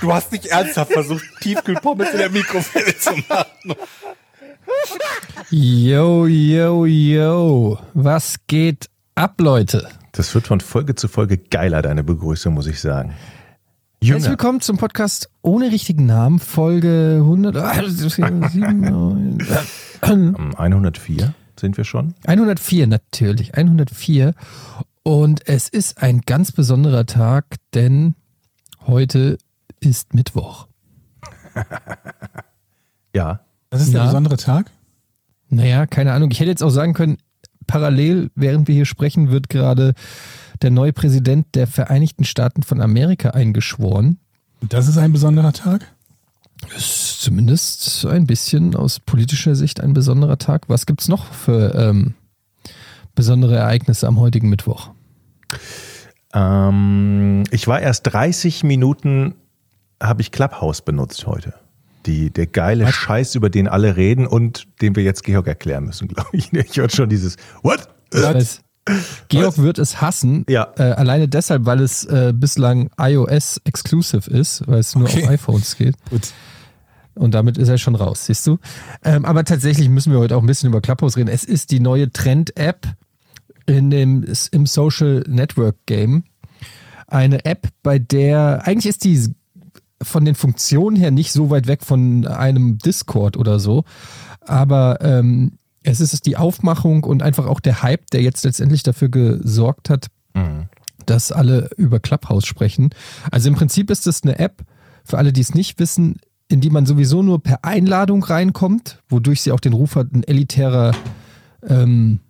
Du hast nicht ernsthaft versucht, Tiefkühlpommes in der Mikrowelle zu machen. Yo, yo, yo. Was geht ab, Leute? Das wird von Folge zu Folge geiler, deine Begrüßung, muss ich sagen. Herzlich Jünger. willkommen zum Podcast ohne richtigen Namen, Folge 100, ah, 104 Am 104 sind wir schon. natürlich, 104. Und es ist ein ganz besonderer Tag, denn heute ist Mittwoch. Ja. Das ist der Ja. besondere Tag? Naja, keine Ahnung. Ich hätte jetzt auch sagen können, parallel, während wir hier sprechen, wird gerade der neue Präsident der Vereinigten Staaten von Amerika eingeschworen. Das ist ein besonderer Tag? Ist zumindest ein bisschen aus politischer Sicht ein besonderer Tag. Was gibt's noch für ähm, besondere Ereignisse am heutigen Mittwoch? Ähm, ich war erst 30 Minuten, habe ich Clubhouse benutzt heute. Die, der geile Scheiß, über den alle reden und den wir jetzt Georg erklären müssen, glaube ich. Ich hörte schon dieses What? Heißt, Georg wird es hassen, Ja. äh, alleine deshalb, weil es äh, bislang iOS-exclusive ist, weil es nur Okay. auf iPhones geht. Gut. Und damit ist er schon raus, siehst du. Ähm, aber tatsächlich müssen wir heute auch ein bisschen über Clubhouse reden. Es ist die neue Trend-App in dem, im Social Network Game. Eine App, bei der eigentlich ist die von den Funktionen her nicht so weit weg von einem Discord oder so. Aber ähm, es ist die Aufmachung und einfach auch der Hype, der jetzt letztendlich dafür gesorgt hat, dass alle über Clubhouse sprechen. Also im Prinzip ist es eine App, für alle, die es nicht wissen, in die man sowieso nur per Einladung reinkommt, wodurch sie auch den Ruf hat, ein elitärer, ähm,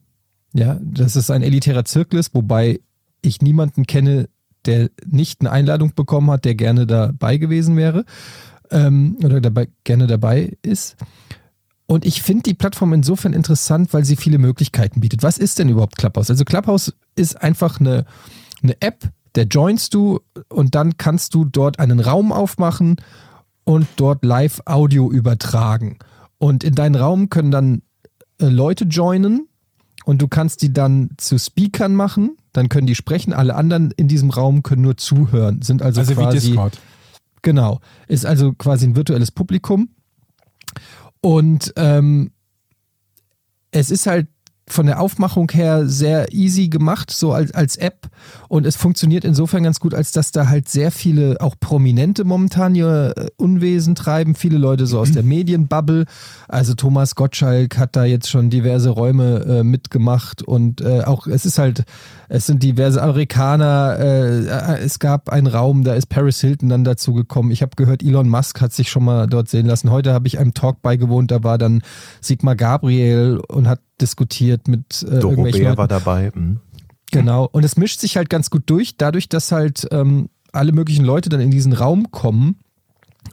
ja, dass es ein elitärer Zirkel ist, wobei ich niemanden kenne, der nicht eine Einladung bekommen hat, der gerne dabei gewesen wäre ähm, oder dabei, gerne dabei ist. Und ich finde die Plattform insofern interessant, weil sie viele Möglichkeiten bietet. Was ist denn überhaupt Clubhouse? Also Clubhouse ist einfach eine, eine App, der joinst du und dann kannst du dort einen Raum aufmachen und dort Live-Audio übertragen. Und in deinen Raum können dann äh, Leute joinen und du kannst die dann zu Speakern machen. Dann können die sprechen. Alle anderen in diesem Raum können nur zuhören. Sind also, Also wie quasi Discord. Genau. Ist also quasi ein virtuelles Publikum. Und ähm, es ist halt von der Aufmachung her sehr easy gemacht, so als, als App. Und es funktioniert insofern ganz gut, als dass da halt sehr viele, auch Prominente momentan ihr äh, Unwesen treiben. Viele Leute so aus der Medienbubble. Also Thomas Gottschalk hat da jetzt schon diverse Räume äh, mitgemacht. Und äh, auch es ist halt, es sind diverse Amerikaner. Äh, äh, es gab einen Raum, da ist Paris Hilton dann dazu gekommen. Ich habe gehört, Elon Musk hat sich schon mal dort sehen lassen. Heute habe ich einem Talk beigewohnt, da war dann Sigmar Gabriel und hat diskutiert mit äh, Doro irgendwelchen Bär Leuten. war dabei. Mhm. Genau. Und es mischt sich halt ganz gut durch, dadurch, dass halt ähm, alle möglichen Leute dann in diesen Raum kommen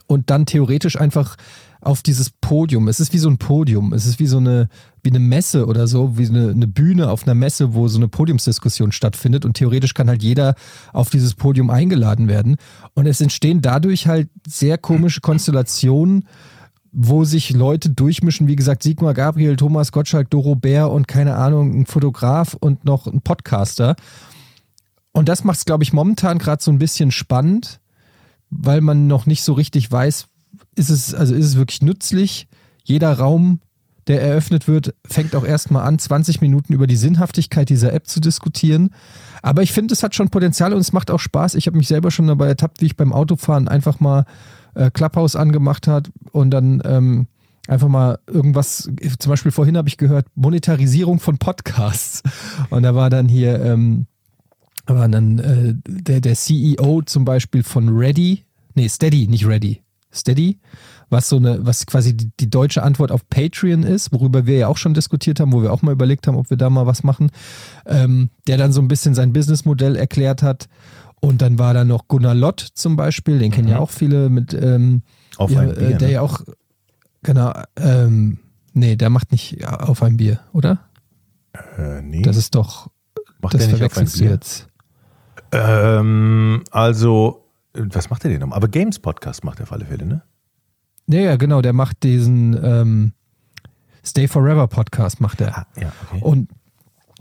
und dann theoretisch einfach auf dieses Podium. Es ist wie so ein Podium. Es ist wie so eine, wie eine Messe oder so, wie eine, eine Bühne auf einer Messe, wo so eine Podiumsdiskussion stattfindet. Und theoretisch kann halt jeder auf dieses Podium eingeladen werden. Und es entstehen dadurch halt sehr komische Konstellationen, wo sich Leute durchmischen, wie gesagt, Sigmar Gabriel, Thomas Gottschalk, Doro Bär und keine Ahnung, ein Fotograf und noch ein Podcaster. Und das macht es, glaube ich, momentan gerade so ein bisschen spannend, weil man noch nicht so richtig weiß, ist es, also ist es wirklich nützlich? Jeder Raum, der eröffnet wird, fängt auch erstmal an, 20 Minuten über die Sinnhaftigkeit dieser App zu diskutieren. Aber ich finde, es hat schon Potenzial und es macht auch Spaß. Ich habe mich selber schon dabei ertappt, wie ich beim Autofahren einfach mal äh, Clubhouse angemacht hat und dann ähm, einfach mal irgendwas, zum Beispiel vorhin habe ich gehört, Monetarisierung von Podcasts. Und da war dann hier, ähm, war dann äh, der, der CEO zum Beispiel von Ready, nee, Steady, nicht Ready, Steady, was so eine, was quasi die, die deutsche Antwort auf Patreon ist, worüber wir ja auch schon diskutiert haben, wo wir auch mal überlegt haben, ob wir da mal was machen, ähm, der dann so ein bisschen sein Businessmodell erklärt hat. Und dann war da noch Gunnar Lott zum Beispiel, den kennen ja auch viele mit, ähm, Auf ja, ein Bier, der ne? ja auch Genau. Ähm, nee, der macht nicht auf ein Bier, oder? Äh, nee. Das ist doch. Macht das verwechselst du jetzt. ähm, also, was macht der denn noch? Aber Games Podcast macht er auf alle Fälle, ne? Ja, ja, genau. Der macht diesen ähm, Stay Forever Podcast, macht er. Ah, ja, okay. Und,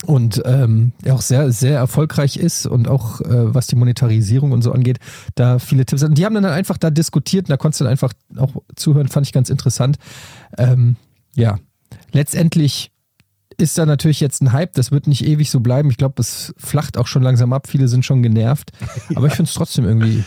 und ähm, der auch sehr, sehr erfolgreich ist und auch äh, was die Monetarisierung und so angeht, da viele Tipps hat. Und Die haben dann einfach da diskutiert und da konntest du dann einfach auch zuhören, fand ich ganz interessant. Ähm, ja, letztendlich ist da natürlich jetzt ein Hype, das wird nicht ewig so bleiben. Ich glaube, es flacht auch schon langsam ab, viele sind schon genervt. Aber ich finde es trotzdem irgendwie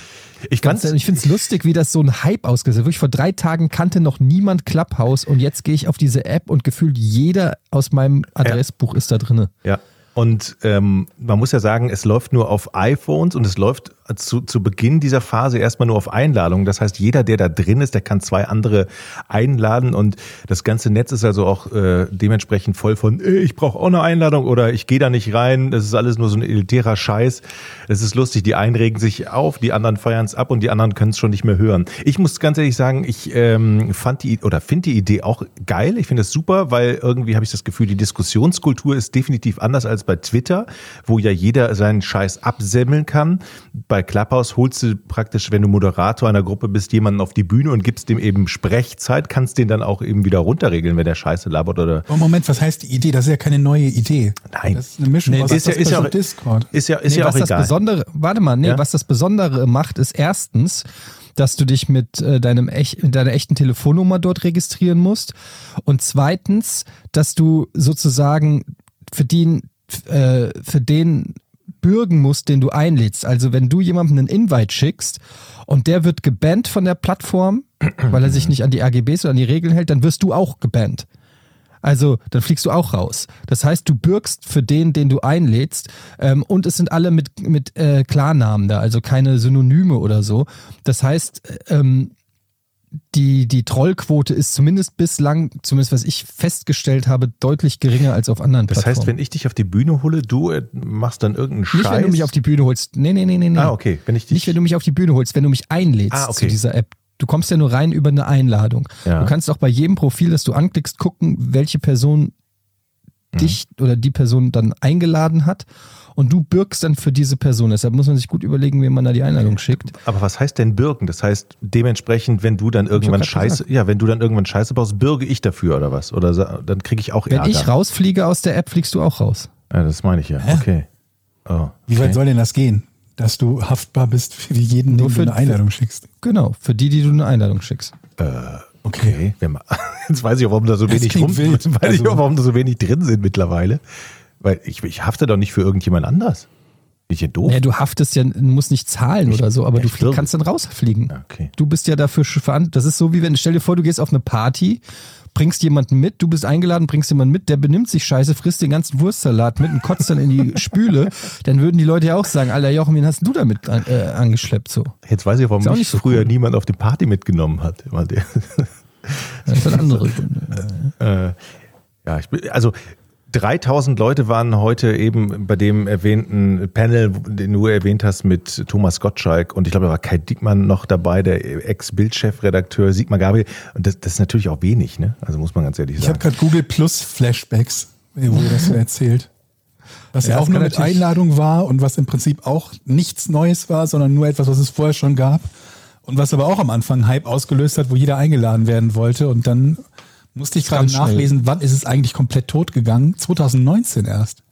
Ich Ganz, ich finde es lustig, wie das so ein Hype ausgesetzt wird. Vor drei Tagen kannte noch niemand Clubhouse und jetzt gehe ich auf diese App und gefühlt jeder aus meinem Adressbuch ist da drin. ja. Und ähm, man muss ja sagen, es läuft nur auf iPhones und es läuft zu, zu Beginn dieser Phase erstmal nur auf Einladung. Das heißt, jeder, der da drin ist, der kann zwei andere einladen und das ganze Netz ist also auch äh, dementsprechend voll von, ich brauche auch eine Einladung oder ich gehe da nicht rein. Das ist alles nur so ein elitärer Scheiß. Es ist lustig, die einen regen sich auf, die anderen feiern es ab und die anderen können es schon nicht mehr hören. Ich muss ganz ehrlich sagen, ich ähm, fand die oder finde die Idee auch geil. Ich finde es super, weil irgendwie habe ich das Gefühl, die Diskussionskultur ist definitiv anders als bei Twitter, wo ja jeder seinen Scheiß absemmeln kann. Bei Clubhouse holst du praktisch, wenn du Moderator einer Gruppe bist, jemanden auf die Bühne und gibst dem eben Sprechzeit, kannst den dann auch eben wieder runterregeln, wenn der Scheiße labert oder Oh, Moment, was heißt die Idee? Das ist ja keine neue Idee. Nein. Das ist eine Mischung Nee, aus ist ja- ist ja Discord auch- Discord. ist ja ist nee, ja auch was das egal. Besondere, warte mal, nee, Ja? was das Besondere macht, ist erstens, dass du dich mit, äh, deinem echt, mit deiner echten Telefonnummer dort registrieren musst. Und zweitens, dass du sozusagen für den, äh, für den bürgen musst, den du einlädst. Also wenn du jemandem einen Invite schickst und der wird gebannt von der Plattform, weil er sich nicht an die AGBs oder an die Regeln hält, dann wirst du auch gebannt. Also dann fliegst du auch raus. Das heißt, du bürgst für den, den du einlädst ähm, und es sind alle mit, mit äh, Klarnamen da, also keine Synonyme oder so. Das heißt, ähm, die, die Trollquote ist zumindest bislang, zumindest was ich festgestellt habe, deutlich geringer als auf anderen Das heißt, Plattformen. wenn ich dich auf die Bühne hole, du äh, machst dann irgendeinen Nicht, Scheiß. wenn du mich auf die Bühne holst. Nee, nee, nee, nee. ah, okay. Wenn ich dich Nicht, wenn du mich auf die Bühne holst, wenn du mich einlädst Ah, okay. zu dieser App. Du kommst ja nur rein über eine Einladung. Ja. Du kannst auch bei jedem Profil, das du anklickst, gucken, welche Person Mhm. dich oder die Person dann eingeladen hat. Und du bürgst dann für diese Person. Deshalb muss man sich gut überlegen, wem man da die Einladung schickt. Aber was heißt denn bürgen? Das heißt, dementsprechend, wenn du dann irgendwann Scheiße, ja, wenn du dann irgendwann Scheiße baust, bürge ich dafür oder was? Oder dann kriege ich auch Wenn Ärger. ich rausfliege aus der App, fliegst du auch raus. ja, das meine ich ja. Okay. Oh, Wie weit okay. soll denn das gehen? Dass du haftbar bist für jeden, Nur dem für- du eine Einladung schickst. Genau, für die, die du eine Einladung schickst. Okay. Wenn man, jetzt weiß ich auch, warum da so Das wenig rum, wild. weiß ich Also- auch, warum da so wenig drin sind mittlerweile. Weil ich, ich hafte doch nicht für irgendjemand anders. Bin ich hier doof? Ja, du haftest ja, du musst nicht zahlen oder so, aber ja, du ich bürge. kannst dann rausfliegen. Ja, okay. Du bist ja dafür verantwortlich. Das ist so wie wenn, stell dir vor, du gehst auf eine Party, bringst jemanden mit, du bist eingeladen, bringst jemanden mit, der benimmt sich scheiße, frisst den ganzen Wurstsalat mit und kotzt dann in die Spüle, dann würden die Leute ja auch sagen, Alter Jochen, wen hast du damit an, äh, angeschleppt so? Jetzt weiß ich, warum Ist mich nicht so früher cool. niemand auf die Party mitgenommen hat. Das sind andere Gründe. Äh, ja, ich bin, also 3000 Leute waren heute eben bei dem erwähnten Panel, den du erwähnt hast, mit Thomas Gottschalk und ich glaube, da war Kai Diekmann noch dabei, der Ex-Bildchefredakteur Sigmar Gabriel. Und das, das ist natürlich auch wenig, ne? Also muss man ganz ehrlich Ich habe sagen. gerade Google Plus Flashbacks, wo ihr das so erzählt. Was ja, Ja, auch nur mit natürlich- Einladung war und was im Prinzip auch nichts Neues war, sondern nur etwas, was es vorher schon gab. Und was aber auch am Anfang Hype ausgelöst hat, wo jeder eingeladen werden wollte. Und dann musste ich gerade Ganz schnell. nachlesen, wann ist es eigentlich komplett tot gegangen? 2019 erst.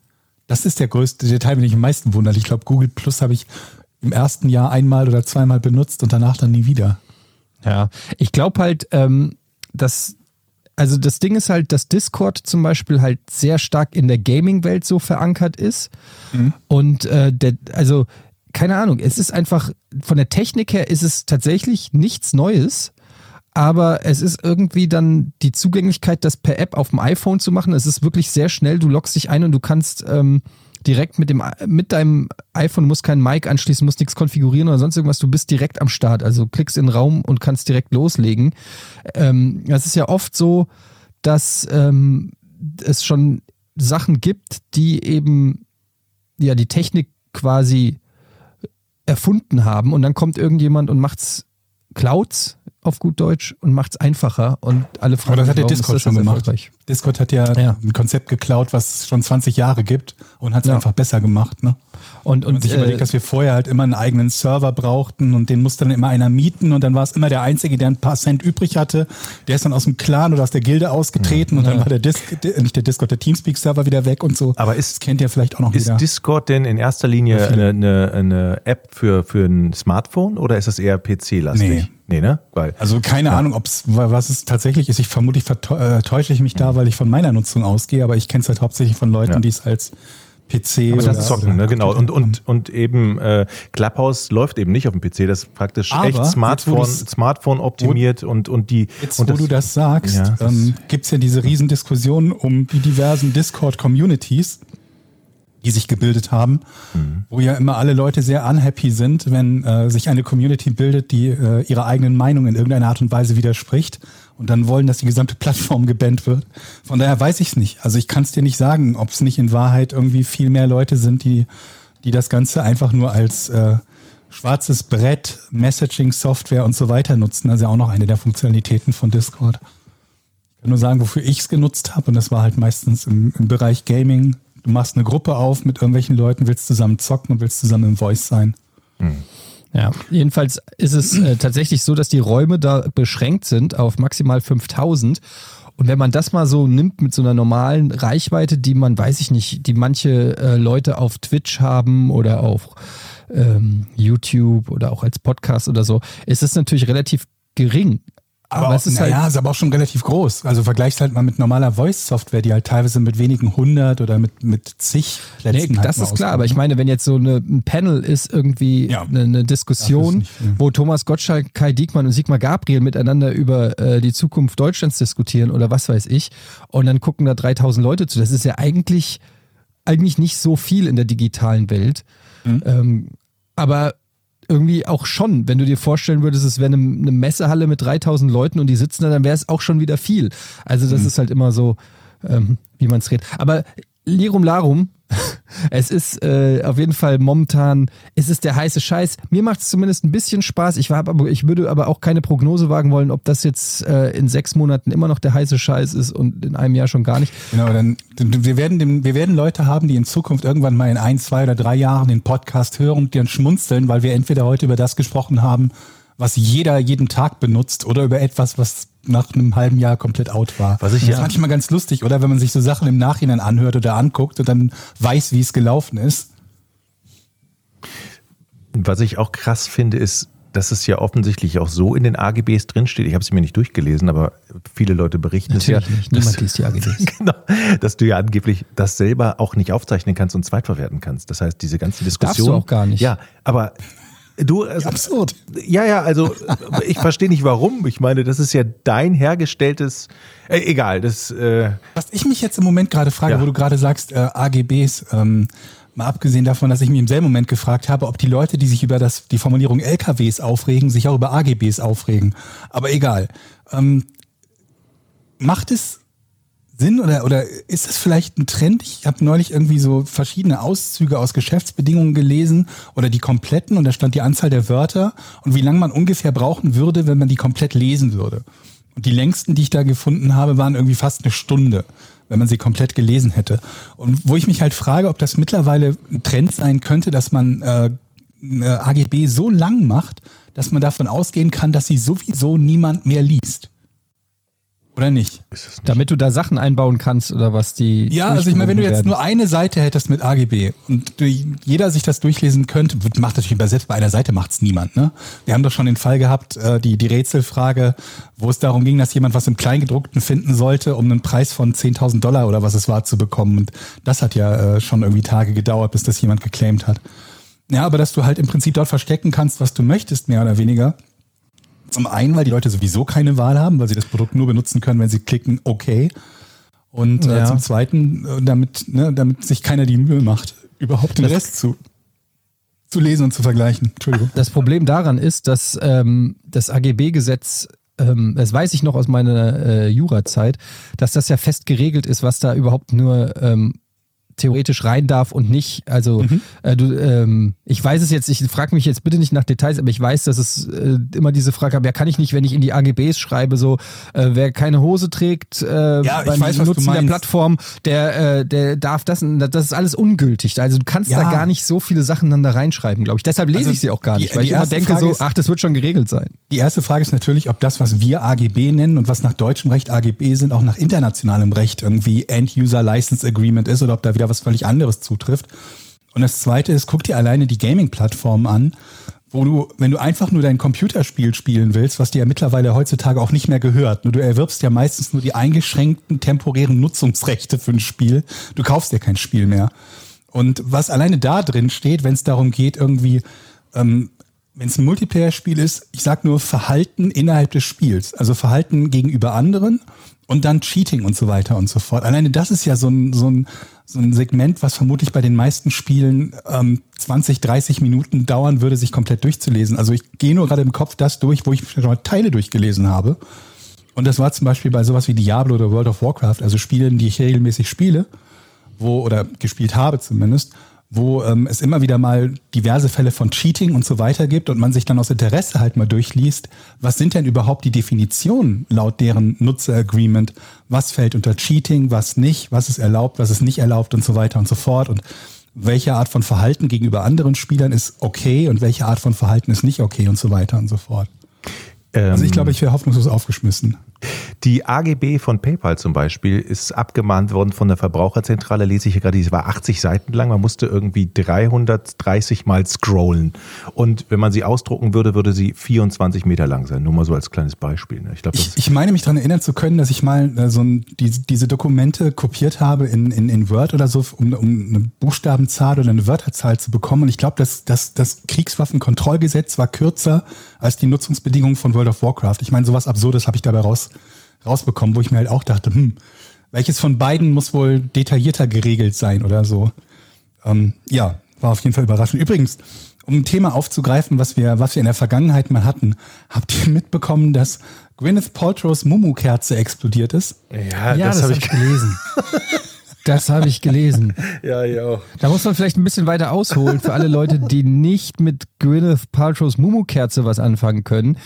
Das ist der größte Detail, den ich am meisten wundert. Ich glaube, Google Plus habe ich im ersten Jahr einmal oder zweimal benutzt und danach dann nie wieder. Ja, ich glaube halt, ähm, dass, also das Ding ist halt, dass Discord zum Beispiel halt sehr stark in der Gaming-Welt so verankert ist. Und äh, der, also, keine Ahnung, es ist einfach, von der Technik her ist es tatsächlich nichts Neues. Aber es ist irgendwie dann die Zugänglichkeit, das per App auf dem iPhone zu machen. Es ist wirklich sehr schnell. Du loggst dich ein und du kannst ähm, direkt mit, dem, mit deinem iPhone, musst keinen Mic anschließen, musst nichts konfigurieren oder sonst irgendwas. Du bist direkt am Start. Also klickst in den Raum und kannst direkt loslegen. Ähm, es ist ja oft so, dass ähm, es schon Sachen gibt, die eben ja die Technik quasi erfunden haben und dann kommt irgendjemand und macht's Clouds auf gut Deutsch und macht es einfacher und alle fragen, Aber das hat der Discord schon gemacht. Discord hat ja, Ja. ein Konzept geklaut, was es schon 20 Jahre gibt und hat es Ja. einfach besser gemacht. Ne? Und, Wenn man und sich äh, überlegt, dass wir vorher halt immer einen eigenen Server brauchten und den musste dann immer einer mieten und dann war es immer der Einzige, der ein paar Cent übrig hatte. Der ist dann aus dem Clan oder aus der Gilde ausgetreten und dann war der Disc, nicht der Discord, der Teamspeak-Server wieder weg und so. Aber ist- das kennt ihr vielleicht auch noch Ist wieder. Discord denn in erster Linie eine, eine, eine App für, für ein Smartphone oder ist es eher PC-lastig? Nee. Nee, ne? Weil, Also keine Ahnung, ob's was es tatsächlich ist. Ich vermutlich verteu- äh, täusche ich mich da, weil ich von meiner Nutzung ausgehe, aber ich kenne es halt hauptsächlich von Leuten, Ja. die es als PC Aber oder, das Zocken, ne? genau. Und, und, und eben äh, Clubhouse läuft eben nicht auf dem PC, das ist praktisch Aber echt Smartphone, Smartphone optimiert und, und die. Jetzt, und wo du das sagst, Ja, das- ähm, gibt's ja diese Riesendiskussion um die diversen Discord-Communities, die sich gebildet haben, Mhm. wo ja immer alle Leute sehr unhappy sind, wenn äh, sich eine Community bildet, die äh, ihrer eigenen Meinung in irgendeiner Art und Weise widerspricht und dann wollen, dass die gesamte Plattform gebannt wird. Von daher weiß ich es nicht. Also ich kann es dir nicht sagen, ob es nicht in Wahrheit irgendwie viel mehr Leute sind, die, die das Ganze einfach nur als äh, schwarzes Brett, Messaging-Software und so weiter nutzen. Ja auch noch eine der Funktionalitäten von Discord. Ich kann nur sagen, wofür ich es genutzt habe und das war halt meistens im, im Bereich Gaming. Du machst eine Gruppe auf mit irgendwelchen Leuten, willst zusammen zocken und willst zusammen im Voice sein. Ja, jedenfalls ist es äh, tatsächlich so, dass die Räume da beschränkt sind auf maximal 5000. Und wenn man das mal so nimmt mit so einer normalen Reichweite, die man, weiß ich nicht, die manche äh, Leute auf Twitch haben oder auf ähm, YouTube oder auch als Podcast oder so, ist es natürlich relativ gering. Aber, es ist halt, ist aber auch schon relativ groß. Also vergleichst halt mal mit normaler Voice-Software, die halt teilweise mit wenigen hundert oder mit, mit zig Plätzen Nee, halt das ist klar, aber ich meine, wenn jetzt so eine, ein Panel ist, irgendwie Ja. eine, eine Diskussion, nicht wo Thomas Gottschalk, Kai Diekmann und Sigmar Gabriel miteinander über äh, die Zukunft Deutschlands diskutieren oder was weiß ich, und dann gucken da 3000 Leute zu. Das ist ja eigentlich, eigentlich nicht so viel in der digitalen Welt. Mhm. Ähm, aber irgendwie auch schon, wenn du dir vorstellen würdest, es wäre eine, eine Messehalle mit 3000 Leuten und die sitzen da, dann wäre es auch schon wieder viel. Also Mhm. das ist halt immer so, ähm, wie man es redet. Aber Lirum Larum, es ist äh, auf jeden Fall momentan, es ist der heiße Scheiß. Mir macht es zumindest ein bisschen Spaß. Ich, war, aber, ich würde aber auch keine Prognose wagen wollen, ob das jetzt äh, in sechs Monaten immer noch der heiße Scheiß ist und in einem Jahr schon gar nicht. Genau, dann, wir werden, dem, wir werden Leute haben, die in Zukunft irgendwann mal in ein, zwei oder drei Jahren den Podcast hören und dann schmunzeln, weil wir entweder heute über das gesprochen haben, was jeder jeden Tag benutzt oder über etwas, was nach einem halben Jahr komplett out war. Was ich das ja- ist manchmal ganz lustig, oder? Wenn man sich so Sachen im Nachhinein anhört oder anguckt und dann weiß, wie es gelaufen ist. Was ich auch krass finde, ist, dass es ja offensichtlich auch so in den AGBs drinsteht. Ich habe sie mir nicht durchgelesen, aber viele Leute berichten es ja. Natürlich nicht. dass- Niemand liest die AGBs. Genau, dass du ja angeblich das selber auch nicht aufzeichnen kannst und zweitverwerten kannst. Das heißt, diese ganzen Diskussionen. auch gar nicht. Ja, aber du. Also, Absurd. Ja, ja, also ich verstehe nicht warum. Ich meine, das ist ja dein hergestelltes. Äh, egal, das. Äh, Was ich mich jetzt im Moment gerade frage, Ja. wo du gerade sagst, äh, AGBs, ähm, mal abgesehen davon, dass ich mich im selben Moment gefragt habe, ob die Leute, die sich über das, die Formulierung LKWs aufregen, sich auch über AGBs aufregen. Aber egal. Ähm, macht es Sinn oder, oder ist es vielleicht ein Trend? Ich habe neulich irgendwie so verschiedene Auszüge aus Geschäftsbedingungen gelesen oder die kompletten und da stand die Anzahl der Wörter und wie lange man ungefähr brauchen würde, wenn man die komplett lesen würde. Und die längsten, die ich da gefunden habe, waren irgendwie fast eine Stunde, wenn man sie komplett gelesen hätte. Und wo ich mich halt frage, ob das mittlerweile ein Trend sein könnte, dass man äh, eine AGB so lang macht, dass man davon ausgehen kann, dass sie sowieso niemand mehr liest. Oder nicht? Damit du da Sachen einbauen kannst oder was die. Ja, also ich meine, wenn du jetzt durchgewunken nur eine Seite hättest mit AGB und du- jeder sich das durchlesen könnte, wird- macht natürlich bei selbst bei einer Seite macht's niemand. Ne? Wir haben doch schon den Fall gehabt, äh, die die Rätselfrage, wo es darum ging, dass jemand was im Kleingedruckten finden sollte, um einen Preis von 10.000 Dollar oder was es war zu bekommen. Und das hat ja äh, schon irgendwie Tage gedauert, bis das jemand geclaimed hat. Ja, aber dass du halt im Prinzip dort verstecken kannst, was du möchtest, mehr oder weniger. Zum einen, weil die Leute sowieso keine Wahl haben, weil sie das Produkt nur benutzen können, wenn sie klicken, okay. Und äh, Ja. zum Zweiten, äh, damit, ne, damit sich keiner die Mühe macht, überhaupt den Rest zu, zu lesen und zu vergleichen. Entschuldigung. Das Problem daran ist, dass ähm, das AGB-Gesetz, ähm, das weiß ich noch aus meiner äh, Jurazeit, dass das ja fest geregelt ist, was da überhaupt nur ähm, theoretisch rein darf und nicht. Also Mhm. äh, du, ähm, ich weiß es jetzt, ich frage mich jetzt bitte nicht nach Details, aber ich weiß, dass es äh, immer diese Frage gab, ja kann ich nicht, wenn ich in die AGBs schreibe, so äh, wer keine Hose trägt äh, Ja, beim weiß, Nutzen der. Plattform, der, äh, der darf das, das ist alles ungültig. Also du kannst Ja. da gar nicht so viele Sachen dann da reinschreiben, glaube ich. Deshalb lese Also ich sie auch gar die- nicht, weil die ich immer denke Frage so, ist- ach, das wird schon geregelt sein. Die erste Frage ist natürlich, ob das, was wir AGB nennen und was nach deutschem Recht AGB sind, auch nach internationalem Recht irgendwie End-User License Agreement ist oder ob da wieder was völlig anderes zutrifft. Und das zweite ist, guck dir alleine die Gaming-Plattformen an, wo du, wenn du einfach nur dein Computerspiel spielen willst, was dir ja mittlerweile heutzutage auch nicht mehr gehört, nur du erwirbst ja meistens nur die eingeschränkten temporären Nutzungsrechte für ein Spiel. Du kaufst dir kein Spiel mehr. Und was alleine da drin steht, wenn es darum geht, irgendwie ähm, wenn es ein Multiplayer-Spiel ist, ich sag nur Verhalten innerhalb des Spiels, also Verhalten gegenüber anderen und dann Cheating und so weiter und so fort. Alleine das ist ja so ein, so ein, so ein Segment, was vermutlich bei den meisten Spielen ähm, 20, 30 Minuten dauern würde, sich komplett durchzulesen. Also ich gehe nur gerade im Kopf das durch, wo ich schon mal Teile durchgelesen habe. Und das war zum Beispiel bei sowas wie Diablo oder World of Warcraft, also Spielen, die ich regelmäßig spiele, wo, oder gespielt habe zumindest, wo ähm, es immer wieder mal diverse Fälle von Cheating und so weiter gibt und man sich dann aus Interesse halt mal durchliest, was sind denn überhaupt die Definitionen laut deren Nutzeragreement, was fällt unter Cheating, was nicht, was ist erlaubt, was ist nicht erlaubt und so weiter und so fort und welche Art von Verhalten gegenüber anderen Spielern ist okay und welche Art von Verhalten ist nicht okay und so weiter und so fort. Also ich glaube, ich wäre hoffnungslos aufgeschmissen. Die AGB von PayPal zum Beispiel ist abgemahnt worden von der Verbraucherzentrale, lese ich hier gerade, die war 80 Seiten lang, man musste irgendwie 330 Mal scrollen. Und wenn man sie ausdrucken würde, würde sie 24 Meter lang sein. Nur mal so als kleines Beispiel. ne? Ich glaube, Ich, ich meine mich daran erinnern zu können, dass ich mal äh, so ein, die, diese Dokumente kopiert habe in, in, in Word oder so, um, um eine Buchstabenzahl oder eine Wörterzahl zu bekommen. Und ich glaube, dass das, das Kriegswaffenkontrollgesetz war kürzer als die Nutzungsbedingungen von World of Warcraft. Ich meine, sowas Absurdes habe ich dabei raus, rausbekommen, wo ich mir halt auch dachte, hm, welches von beiden muss wohl detaillierter geregelt sein oder so. Ähm, ja, war auf jeden Fall überraschend. Übrigens, um ein Thema aufzugreifen, was wir, was wir in der Vergangenheit mal hatten, habt ihr mitbekommen, dass Gwyneth Paltrows Mumu-Kerze explodiert ist? ja, Ja, das, habe habe ich gelesen. Das habe ich gelesen. Ja, ja. Da muss man vielleicht ein bisschen weiter ausholen für alle Leute, die nicht mit Gwyneth Paltrows Mumu-Kerze was anfangen können.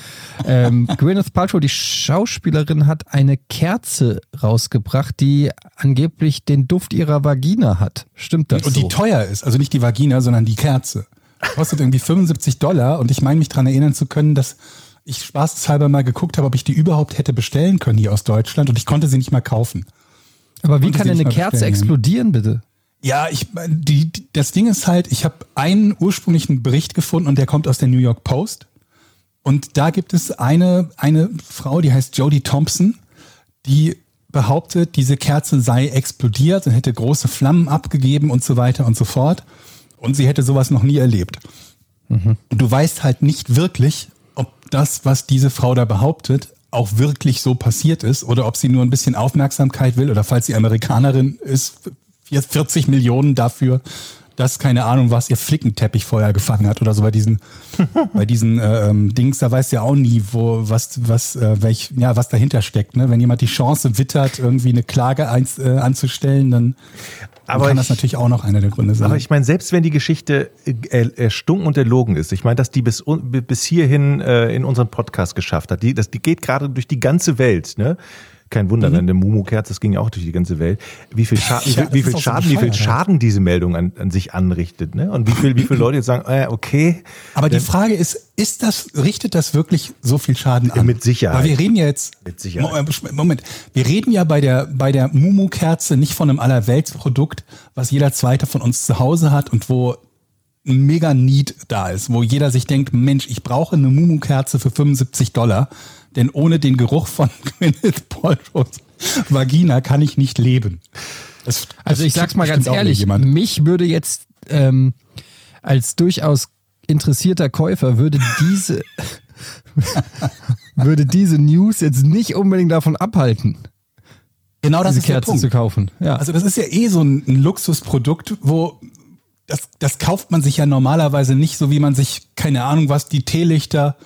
Ähm, Gwyneth Paltrow, die Schauspielerin, hat eine Kerze rausgebracht, die angeblich den Duft ihrer Vagina hat. Stimmt das Und so? die teuer ist, also nicht die Vagina, sondern die Kerze. Kostet irgendwie 75 Dollar und ich meine mich daran erinnern zu können, dass ich spaßeshalber mal geguckt habe, ob ich die überhaupt hätte bestellen können hier aus Deutschland und ich konnte sie nicht mal kaufen. Aber wie kann denn eine Kerze bestellen. explodieren, bitte? Ja, ich die, die das Ding ist halt, ich habe einen ursprünglichen Bericht gefunden und der kommt aus der New York Post. Und da gibt es eine eine Frau, die heißt Jodie Thompson, die behauptet, diese Kerze sei explodiert und hätte große Flammen abgegeben und so weiter und so fort. Und sie hätte sowas noch nie erlebt. Und du weißt halt nicht wirklich, ob das, was diese Frau da behauptet, auch wirklich so passiert ist oder ob sie nur ein bisschen Aufmerksamkeit will oder falls sie Amerikanerin ist, 40 Millionen dafür, dass keine Ahnung was ihr Flickenteppich vorher gefangen hat oder so bei diesen bei diesen äh, ähm, Dings da weißt du ja auch nie wo was was äh, welch ja was dahinter steckt ne? Wenn jemand die Chance wittert irgendwie eine Klage eins, äh, anzustellen dann Aber kann ich- das natürlich auch noch einer der Gründe sein Aber ich meine, selbst wenn die Geschichte äh, erstunken und erlogen ist, ich meine, dass die bis, bis hierhin äh, in unseren Podcast geschafft hat, die, das, die geht gerade durch die ganze Welt, ne? Kein Wunder, Mhm. denn der Mumu-Kerz, das ging ja auch durch die ganze Welt. Wie viel, Scha Ja, wie, viel auch so Schaden, wie viel Schaden diese Meldung an, an sich anrichtet, ne? Und wie viel, wie viele Leute jetzt sagen, äh, okay. Aber die Frage ist, ist das, richtet das wirklich so viel Schaden an? mit Sicherheit. Weil wir reden ja jetzt, Mit Sicherheit. Mo- Moment, wir reden ja bei der, bei der Mumu-Kerze nicht von einem Allerweltsprodukt, was jeder Zweite von uns zu Hause hat und wo ein mega Need da ist, wo jeder sich denkt, Mensch, ich brauche eine Mumu-Kerze für 75 Dollar, denn ohne den Geruch von Gwyneth Paltrow's Vagina kann ich nicht leben. Das- Also das ich sag's mal ganz ehrlich, mich würde jetzt ähm, als durchaus interessierter Käufer würde diese würde diese News jetzt nicht unbedingt davon abhalten, Genau das diese ist der Kerze Punkt. zu kaufen. Ja. Also das ist ja eh so ein, ein Luxusprodukt, wo das, das kauft man sich ja normalerweise nicht, so wie man sich, keine Ahnung was, die Teelichter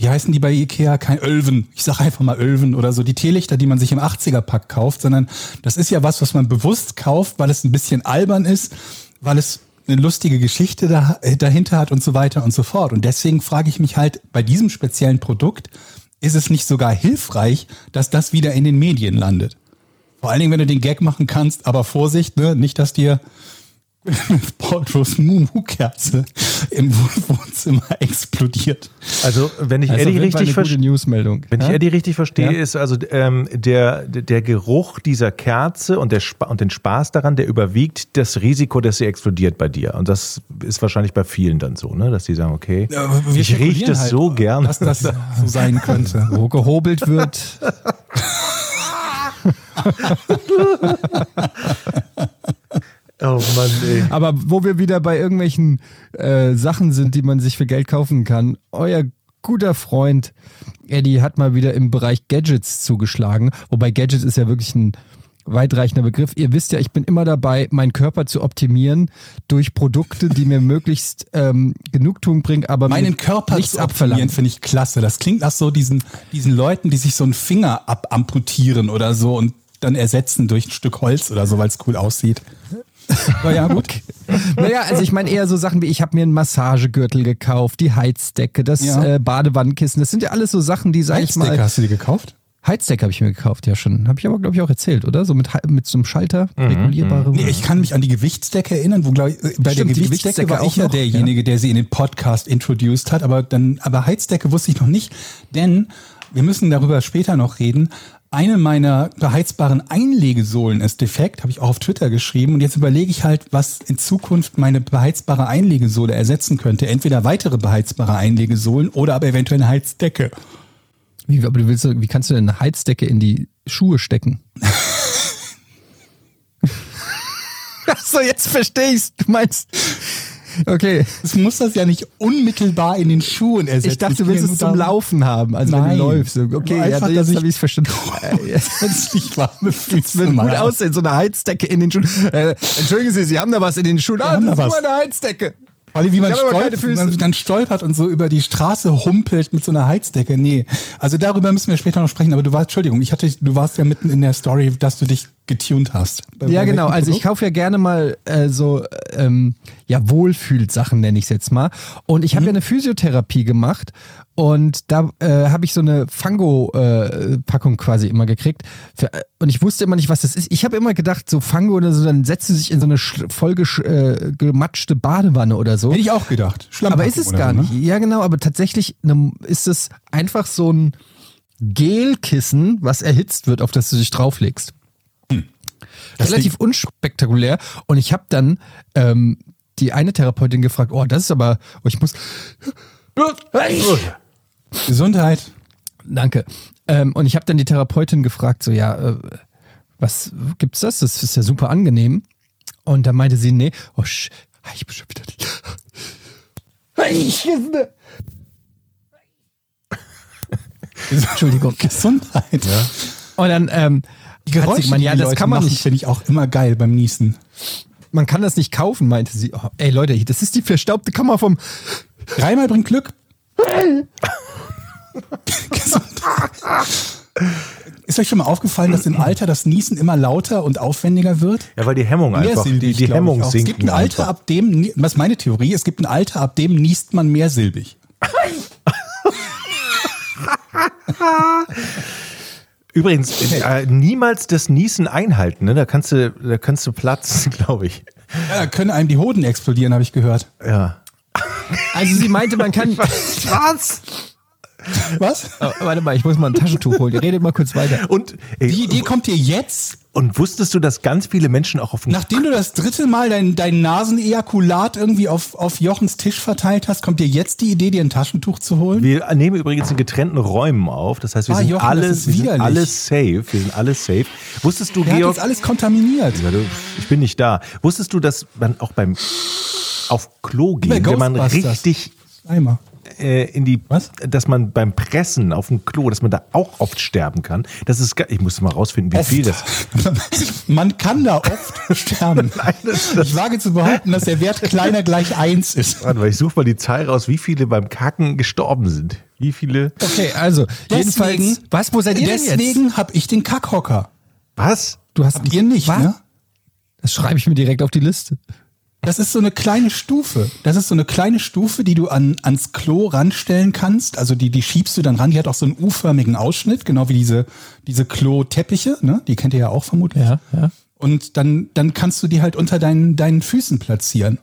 wie heißen die bei Ikea? Kein Ölven. Ich sage einfach mal Ölven oder so. Die Teelichter, die man sich im 80er-Pack kauft, sondern das ist ja was, was man bewusst kauft, weil es ein bisschen albern ist, weil es eine lustige Geschichte da, äh, dahinter hat und so weiter und so fort. Und deswegen frage ich mich halt, bei diesem speziellen Produkt, ist es nicht sogar hilfreich, dass das wieder in den Medien landet? Vor allen Dingen, wenn du den Gag machen kannst, aber Vorsicht, ne? nicht, dass dir Portos Mumu-Kerze im Wohnzimmer explodiert. Also, wenn ich ist Eddie richtig verstehe. Newsmeldung. Wenn ich Ja? Eddie richtig verstehe, Ja. ist also ähm, der, der Geruch dieser Kerze und, der und den Spaß daran, der überwiegt das Risiko, dass sie explodiert bei dir. Und das ist wahrscheinlich bei vielen dann so, ne? dass die sagen, okay, Ja, ich rieche das halt, so gern. Dass das so sein könnte. Wo gehobelt wird. Oh Mann, ey. Aber wo wir wieder bei irgendwelchen äh, Sachen sind, die man sich für Geld kaufen kann, euer guter Freund Eddie hat mal wieder im Bereich Gadgets zugeschlagen. Wobei Gadget ist ja wirklich ein weitreichender Begriff. Ihr wisst ja, ich bin immer dabei, meinen Körper zu optimieren durch Produkte, die mir möglichst ähm, Genugtuung bringen, aber Meinen Körper nichts zu optimieren abverlangen. finde ich klasse. Das klingt nach so diesen, diesen Leuten, die sich so einen Finger abamputieren oder so und dann ersetzen durch ein Stück Holz oder so, weil es cool aussieht. Aber ja, gut. Naja, also ich meine eher so Sachen wie, ich habe mir einen Massagegürtel gekauft, die Heizdecke, das Ja. äh, Badewannenkissen. Das sind ja alles so Sachen, die, sag ich Heizdecker mal, hast du die gekauft? Heizdecke habe ich mir gekauft, ja schon. Habe ich aber, glaube ich, auch erzählt, oder? So mit, mit so einem Schalter, regulierbare. Mhm, Nee, ich kann mich an die Gewichtsdecke erinnern, wo glaube ich, äh, bei Stimmt, der Gewichtsdecke war ich auch ja noch, derjenige, der sie in den Podcast introduced hat, aber dann, aber Heizdecke wusste ich noch nicht, denn wir müssen darüber später noch reden. Eine meiner beheizbaren Einlegesohlen ist defekt, habe ich auch auf Twitter geschrieben und jetzt überlege ich halt, was in Zukunft meine beheizbare Einlegesohle ersetzen könnte. Entweder weitere beheizbare Einlegesohlen oder aber eventuell eine Heizdecke. Wie, aber du willst, wie kannst du denn eine Heizdecke in die Schuhe stecken? Achso, jetzt verstehe ich's. Du meinst. Okay. Es muss das ja nicht unmittelbar in den Schuhen ersetzen. Ich dachte, du willst es zum Laufen haben. Also wenn Nein. du läufst. Okay, Nur ja, einfach, jetzt habe ich es verstanden. Plötzlich warme Füße Es wird gut aussehen, so eine Heizdecke in den Schuhen. Äh, entschuldigen Sie, Sie haben da was in den Schuhen. Ah, haben das da ist nur eine Heizdecke. Allem, wie man, stolpert, man dann stolpert und so über die Straße humpelt mit so einer Heizdecke. Nee, also darüber müssen wir später noch sprechen. Aber du warst, Entschuldigung, ich hatte, du warst ja mitten in der Story, dass du dich getuned hast. Ja, genau. Also ich kaufe ja gerne mal äh, so ähm, ja Wohlfühlsachen nenne ich es jetzt mal. Und ich habe ja eine Physiotherapie gemacht und da äh, habe ich so eine Fango-Packung quasi immer gekriegt. Für, äh, und ich wusste immer nicht, was das ist. Ich habe immer gedacht, so Fango oder so, dann setzt du sich in so eine sch- voll gesch- äh, gematschte Badewanne oder so. Hätte ich auch gedacht. Aber ist es gar so, ne? nicht. Ja, genau, aber tatsächlich ne, ist es einfach so ein Gelkissen, was erhitzt wird, auf das du dich drauflegst. Relativ unspektakulär. Und ich habe dann ähm, die eine Therapeutin gefragt, oh, das ist aber, oh, ich muss. Gesundheit. Danke. Ähm, und ich habe dann die Therapeutin gefragt, so, ja, äh, was gibt's das? Das ist ja super angenehm. Und da meinte sie, nee, oh, sch, ich bin schon wieder Entschuldigung. Gesundheit. Und dann ähm, Die Geräusche, gemeint, ja, die das Leute kann man machen, nicht. finde ich auch immer geil beim Niesen. Man kann das nicht kaufen, meinte sie. Oh, ey Leute, das ist die verstaubte Kammer vom. Dreimal bringt Glück. Ist euch schon mal aufgefallen, dass im Alter das Niesen immer lauter und aufwendiger wird? Ja, weil die Hemmung einfach, die, Mehrsilbig, die ich Hemmung auch. Es sinkt. gibt ein Alter, ab dem, was ist meine Theorie, es gibt ein Alter, ab dem niest man mehrsilbig. Übrigens, äh, niemals das Niesen einhalten, ne? Da kannst du, da kannst du platzen, glaube ich. Ja, da können einem die Hoden explodieren, habe ich gehört. Ja. Also sie meinte, man kann. Was? Was? Oh, warte mal, ich muss mal ein Taschentuch holen. Ihr redet mal kurz weiter. Und, ey, Die Idee kommt dir jetzt, und wusstest du, dass ganz viele Menschen auch auf dem nachdem du das dritte Mal dein, dein Nasenejakulat irgendwie auf, auf Jochens Tisch verteilt hast, kommt dir jetzt die Idee, dir ein Taschentuch zu holen? Wir nehmen übrigens in getrennten Räumen auf. Das heißt, wir Ah, sind Jochen, alle, wir sind alle safe. Wir sind alle safe. Wusstest du, Der hat Georg? jetzt alles kontaminiert. Ich bin nicht da. Wusstest du, dass man auch beim auf Klo gehen, wenn man richtig Eimer. Äh, in die, Was? dass man beim Pressen auf dem Klo, dass man da auch oft sterben kann. Das ist, ich muss mal rausfinden, wie viel das. Man kann da oft sterben. ich wage zu behaupten, dass der Wert kleiner gleich eins ist. Warte mal, ich suche mal die Zahl raus, wie viele beim Kacken gestorben sind. Wie viele? Okay, also, Deswegen- jedenfalls. Was, wo seid ihr denn jetzt? Deswegen habe ich den Kackhocker. Was? Du hast Habt ihr nicht, Was? ne? Das schreibe ich mir direkt auf die Liste. Das ist so eine kleine Stufe. Das ist so eine kleine Stufe, die du an, ans Klo ranstellen kannst. Also die, die schiebst du dann ran. Die hat auch so einen U-förmigen Ausschnitt, genau wie diese, diese Klo-Teppiche, ne? Die kennt ihr ja auch vermutlich. Ja, ja. Und dann, dann kannst du die halt unter deinen, deinen Füßen platzieren.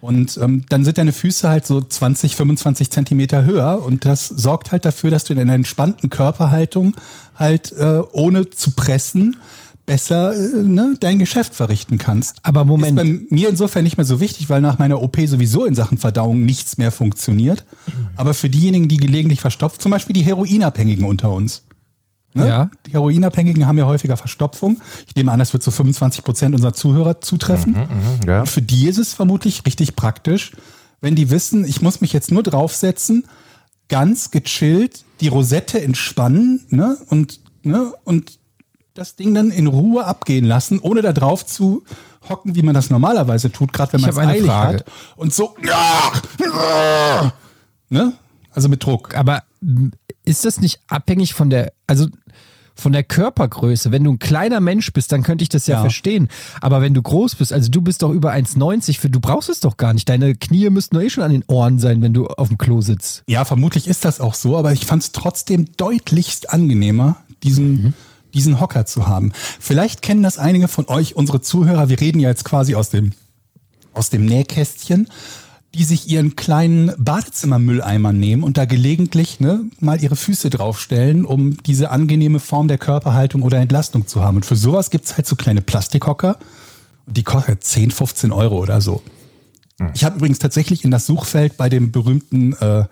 Und ähm, dann sind deine Füße halt so 20, 25 Zentimeter höher und das sorgt halt dafür, dass du in einer entspannten Körperhaltung halt äh, ohne zu pressen besser äh, ne, dein Geschäft verrichten kannst. Aber Moment. Ist bei mir insofern nicht mehr so wichtig, weil nach meiner OP sowieso in Sachen Verdauung nichts mehr funktioniert. Aber für diejenigen, die gelegentlich verstopft, zum Beispiel die Heroinabhängigen unter uns. Ne? Ja. Die Heroinabhängigen haben ja häufiger Verstopfung. Ich nehme an, das wird zu 25 Prozent unserer Zuhörer zutreffen. Ja. Und für die ist es vermutlich richtig praktisch, wenn die wissen, ich muss mich jetzt nur draufsetzen, ganz gechillt, die Rosette entspannen ne? und, ne? und das Ding dann in Ruhe abgehen lassen, ohne da drauf zu hocken, wie man das normalerweise tut, gerade wenn man es eilig Frage. hat. Und so, ne? also mit Druck. Aber ist das nicht abhängig von der, also von der Körpergröße? Wenn du ein kleiner Mensch bist, dann könnte ich das ja, Ja. verstehen. Aber wenn du groß bist, also du bist doch über 1,90, für du brauchst es doch gar nicht. Deine Knie müssten doch eh schon an den Ohren sein, wenn du auf dem Klo sitzt. Ja, vermutlich ist das auch so, aber ich fand es trotzdem deutlichst angenehmer, diesen, diesen Hocker zu haben. Vielleicht kennen das einige von euch, unsere Zuhörer. Wir reden ja jetzt quasi aus dem, aus dem Nähkästchen, die sich ihren kleinen Badezimmermülleimer nehmen und da gelegentlich ne, mal ihre Füße draufstellen, um diese angenehme Form der Körperhaltung oder Entlastung zu haben. Und für sowas gibt's halt so kleine Plastikhocker. Die kosten 10, 15 Euro oder so. Ich habe übrigens tatsächlich in das Suchfeld bei dem berühmten äh,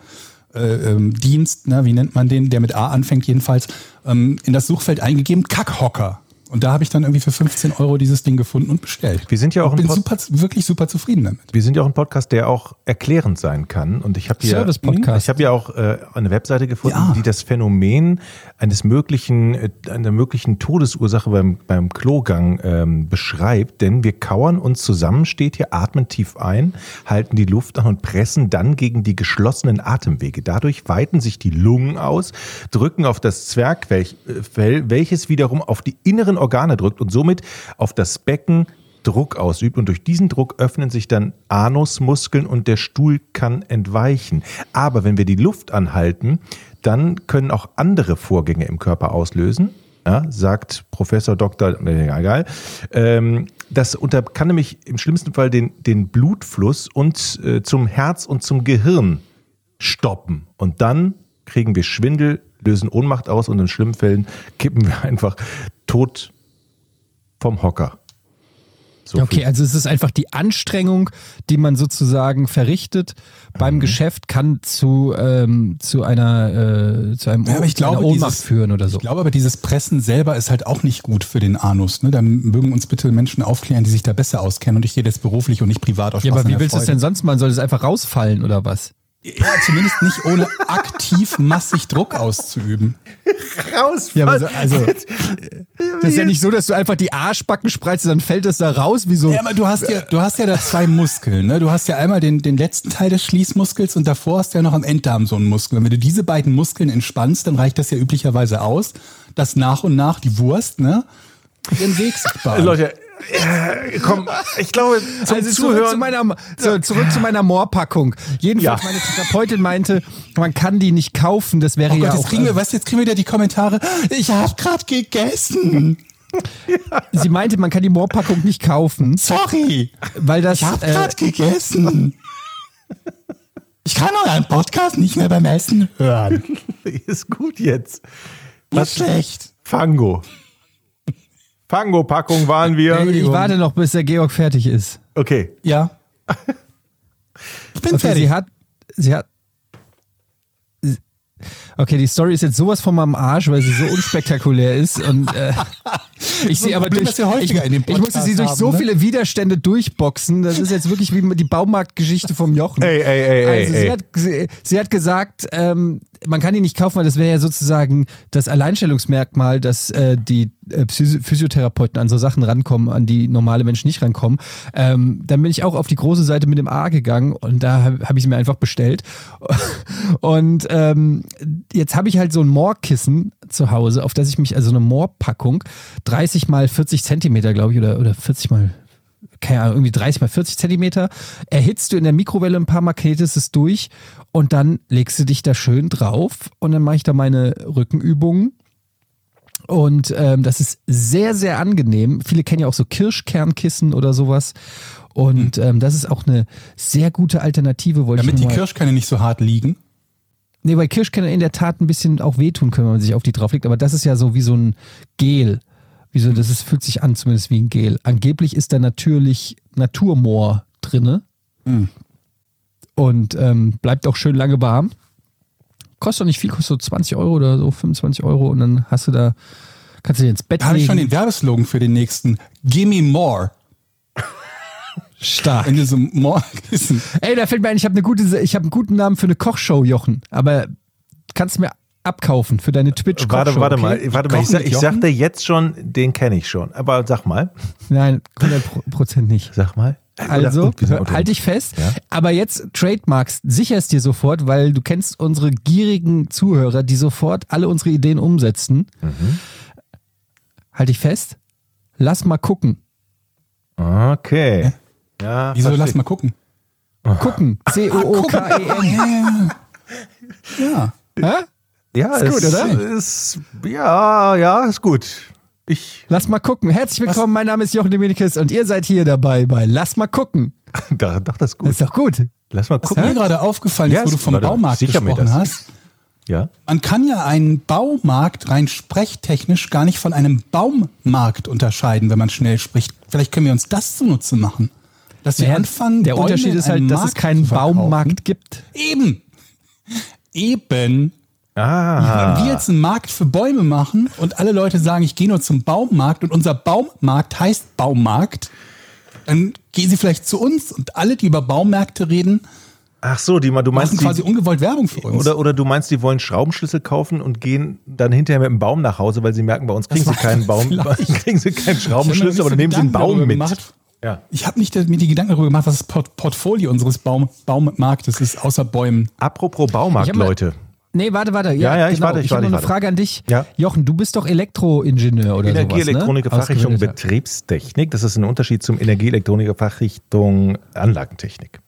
äh, ähm, Dienst, ne, wie nennt man den, der mit A anfängt jedenfalls, ähm, in das Suchfeld eingegeben, Kackhocker. Und da habe ich dann irgendwie für 15 Euro dieses Ding gefunden und bestellt. Wir sind ja auch Ich ein bin Pod super, wirklich super zufrieden damit. Wir sind ja auch ein Podcast, der auch erklärend sein kann. Und ich habe hier, Service-Podcast. ich habe ja auch äh, eine Webseite gefunden, Ja. die das Phänomen eines möglichen, äh, einer möglichen Todesursache beim, beim Klogang ähm, beschreibt. Denn wir kauern uns zusammen, steht hier, atmen tief ein, halten die Luft an und pressen dann gegen die geschlossenen Atemwege. Dadurch weiten sich die Lungen aus, drücken auf das Zwergfell, welches wiederum auf die inneren Organe drückt und somit auf das Becken Druck ausübt und durch diesen Druck öffnen sich dann Anusmuskeln und der Stuhl kann entweichen. Aber wenn wir die Luft anhalten, dann können auch andere Vorgänge im Körper auslösen. Ja, sagt Professor Dr. egal. Ähm, das unter, kann nämlich im schlimmsten Fall den, den Blutfluss und äh, zum Herz und zum Gehirn stoppen. Und dann kriegen wir Schwindel, lösen Ohnmacht aus und in schlimmen Fällen kippen wir einfach tot vom Hocker. So Okay, also es ist einfach die Anstrengung, die man sozusagen verrichtet beim Mhm. Geschäft, kann zu, ähm, zu einer äh, zu einem Ja, aber ich glaube, Ohnmacht dieses- führen oder so. Ich glaube aber, dieses Pressen selber ist halt auch nicht gut für den Anus. Ne? Da mögen uns bitte Menschen aufklären, die sich da besser auskennen. Und ich rede jetzt beruflich und nicht privat auf Ja, Spaß aber wie willst du es denn sonst machen? Soll das einfach rausfallen oder was? Ja, zumindest nicht ohne aktiv massig Druck auszuüben. raus. Ja, aber so, also das ist ja nicht so, dass du einfach die Arschbacken spreizt, dann fällt das da raus wie so. Ja, aber du hast ja, du hast ja da zwei Muskeln. Ne? Du hast ja einmal den, den letzten Teil des Schließmuskels und davor hast du ja noch am Enddarm so einen Muskel. Und wenn du diese beiden Muskeln entspannst, dann reicht das ja üblicherweise aus, dass nach und nach die Wurst ne, ihren Weg sich bahnt. Leute, äh, komm, ich glaube, zum also zurück zu Zuhören. meiner, zu, zurück zu meiner Moorpackung. Jedenfalls Ja. meine Therapeutin meinte, man kann die nicht kaufen. Das wäre Oh Gott, ja jetzt auch. kriegen wir, was, jetzt kriegen wir wieder die Kommentare. Ich habe gerade gegessen. sie meinte, man kann die Moorpackung nicht kaufen, Sorry. weil das. Ich habe äh, gerade gegessen. Ich kann euren Podcast nicht mehr beim Essen hören. Ist gut jetzt. Was schlecht. Fango. Fango-Packung waren wir. ich warte noch, bis der Georg fertig ist. Okay. Ja. Ich bin Okay, fertig. sie hat, sie hat. Okay, die Story ist jetzt sowas von meinem Arsch, weil sie so unspektakulär ist und äh, Ich So sehe aber Problem, durch, ich, in dem ich musste sie durch so haben, ne? viele Widerstände durchboxen. Das ist jetzt wirklich wie die Baumarktgeschichte vom Jochen. Ey, ey, ey, ey, also ey. Sie, hat, sie, sie hat gesagt, ähm, man kann ihn nicht kaufen, weil das wäre ja sozusagen das Alleinstellungsmerkmal, dass äh, die äh, Physio- Physiotherapeuten an so Sachen rankommen, an die normale Menschen nicht rankommen. Ähm, dann bin ich auch auf die große Seite mit dem A gegangen und da habe hab ich sie mir einfach bestellt. Und ähm, jetzt habe ich halt so ein Moorkissen zu Hause, auf das ich mich, also eine Moorpackung, 30 mal 40 Zentimeter, glaube ich, oder, oder 40 mal keine Ahnung, irgendwie 30 mal 40 Zentimeter, erhitzt du in der Mikrowelle ein paar Mal, knetest es durch und dann legst du dich da schön drauf und dann mache ich da meine Rückenübungen. Und ähm, das ist sehr, sehr angenehm. Viele kennen ja auch so Kirschkernkissen oder sowas. Und ähm, das ist auch eine sehr gute Alternative, wollte Damit die Kirschkerne nicht so hart liegen. Nee, weil Kirschkerne in der Tat ein bisschen auch wehtun können, wenn man sich auf die drauflegt. Aber das ist ja so wie so ein Gel. Wie so, das ist, fühlt sich an, zumindest wie ein Gel. Angeblich ist da natürlich Naturmoor drinne. Hm. Und ähm, bleibt auch schön lange warm. Kostet auch nicht viel, kostet so 20 Euro oder so, 25 Euro. Und dann hast du da, kannst du dir ins Bett Da habe ich schon legen. den Werbeslogan für den nächsten. Gimme more. Stark. Wenn du so more Kissen. Ey, da fällt mir ein, ich habe eine gute, ich habe einen guten Namen für eine Kochshow, Jochen. Aber kannst du mir abkaufen für deine twitch kochshow Warte, warte okay? mal, warte mal. Ich, sag, ich sagte jetzt schon, den kenne ich schon. Aber sag mal, Nein, 100 Prozent nicht. sag mal. Also, Oder- wir sind hör- Auto. halt dich fest. Ja. Aber jetzt Trademarks, sicherst dir sofort, weil du kennst unsere gierigen Zuhörer, die sofort alle unsere Ideen umsetzen. Mhm. Halt dich fest. Lass mal gucken. Okay. Ja, Wieso? verstehe. Lass mal gucken. Gucken. C-O-O-K-E-N. Ja. Hä? Ja, Ist gut, oder? Ist, ja, ja, ist gut. Ich, Lass mal gucken. Herzlich willkommen, mein Name ist Jochen Dominikus und ihr seid hier dabei bei Lass mal gucken. da, doch, das ist Das gut. ist doch gut. Lass mal Was mir gucken. gerade aufgefallen ist, Ja, wo du vom warte, Baumarkt gesprochen hast. Ja. Man kann ja einen Baumarkt rein sprechtechnisch gar nicht von einem Baummarkt unterscheiden, wenn man schnell spricht. Vielleicht können wir uns das zunutze machen. Dass wir Naja, anfangen, der Bäume Unterschied ist halt, dass es Markt keinen zu verkaufen. Baummarkt gibt. Eben. Eben. Ah. Wenn wir jetzt einen Markt für Bäume machen und alle Leute sagen, ich gehe nur zum Baumarkt und unser Baumarkt heißt Baumarkt, dann gehen sie vielleicht zu uns und alle, die über Baumärkte reden, Ach so, die, du machen meinst, quasi die, ungewollt Werbung für uns. oder, oder du meinst, die wollen Schraubenschlüssel kaufen und gehen dann hinterher mit dem Baum nach Hause, weil sie merken, bei uns kriegen sie keinen Baum, kriegen sie keinen Schraubenschlüssel, aber nehmen sie einen Baum mit. gemacht. Ja. Ich habe nicht mir die Gedanken darüber gemacht, was das Port Portfolio unseres Baum Baummarktes ist, außer Bäumen. Apropos Baumarkt, Leute. Nee, warte, warte. Ja, ja, ich genau. warte, ich ich habe warte, noch ich eine Frage an dich. Ja. Jochen, du bist doch Elektroingenieur oder Energieelektroniker, sowas, ne? Fachrichtung. Betriebstechnik. Das ist ein Unterschied zum Energieelektroniker, Fachrichtung Anlagentechnik.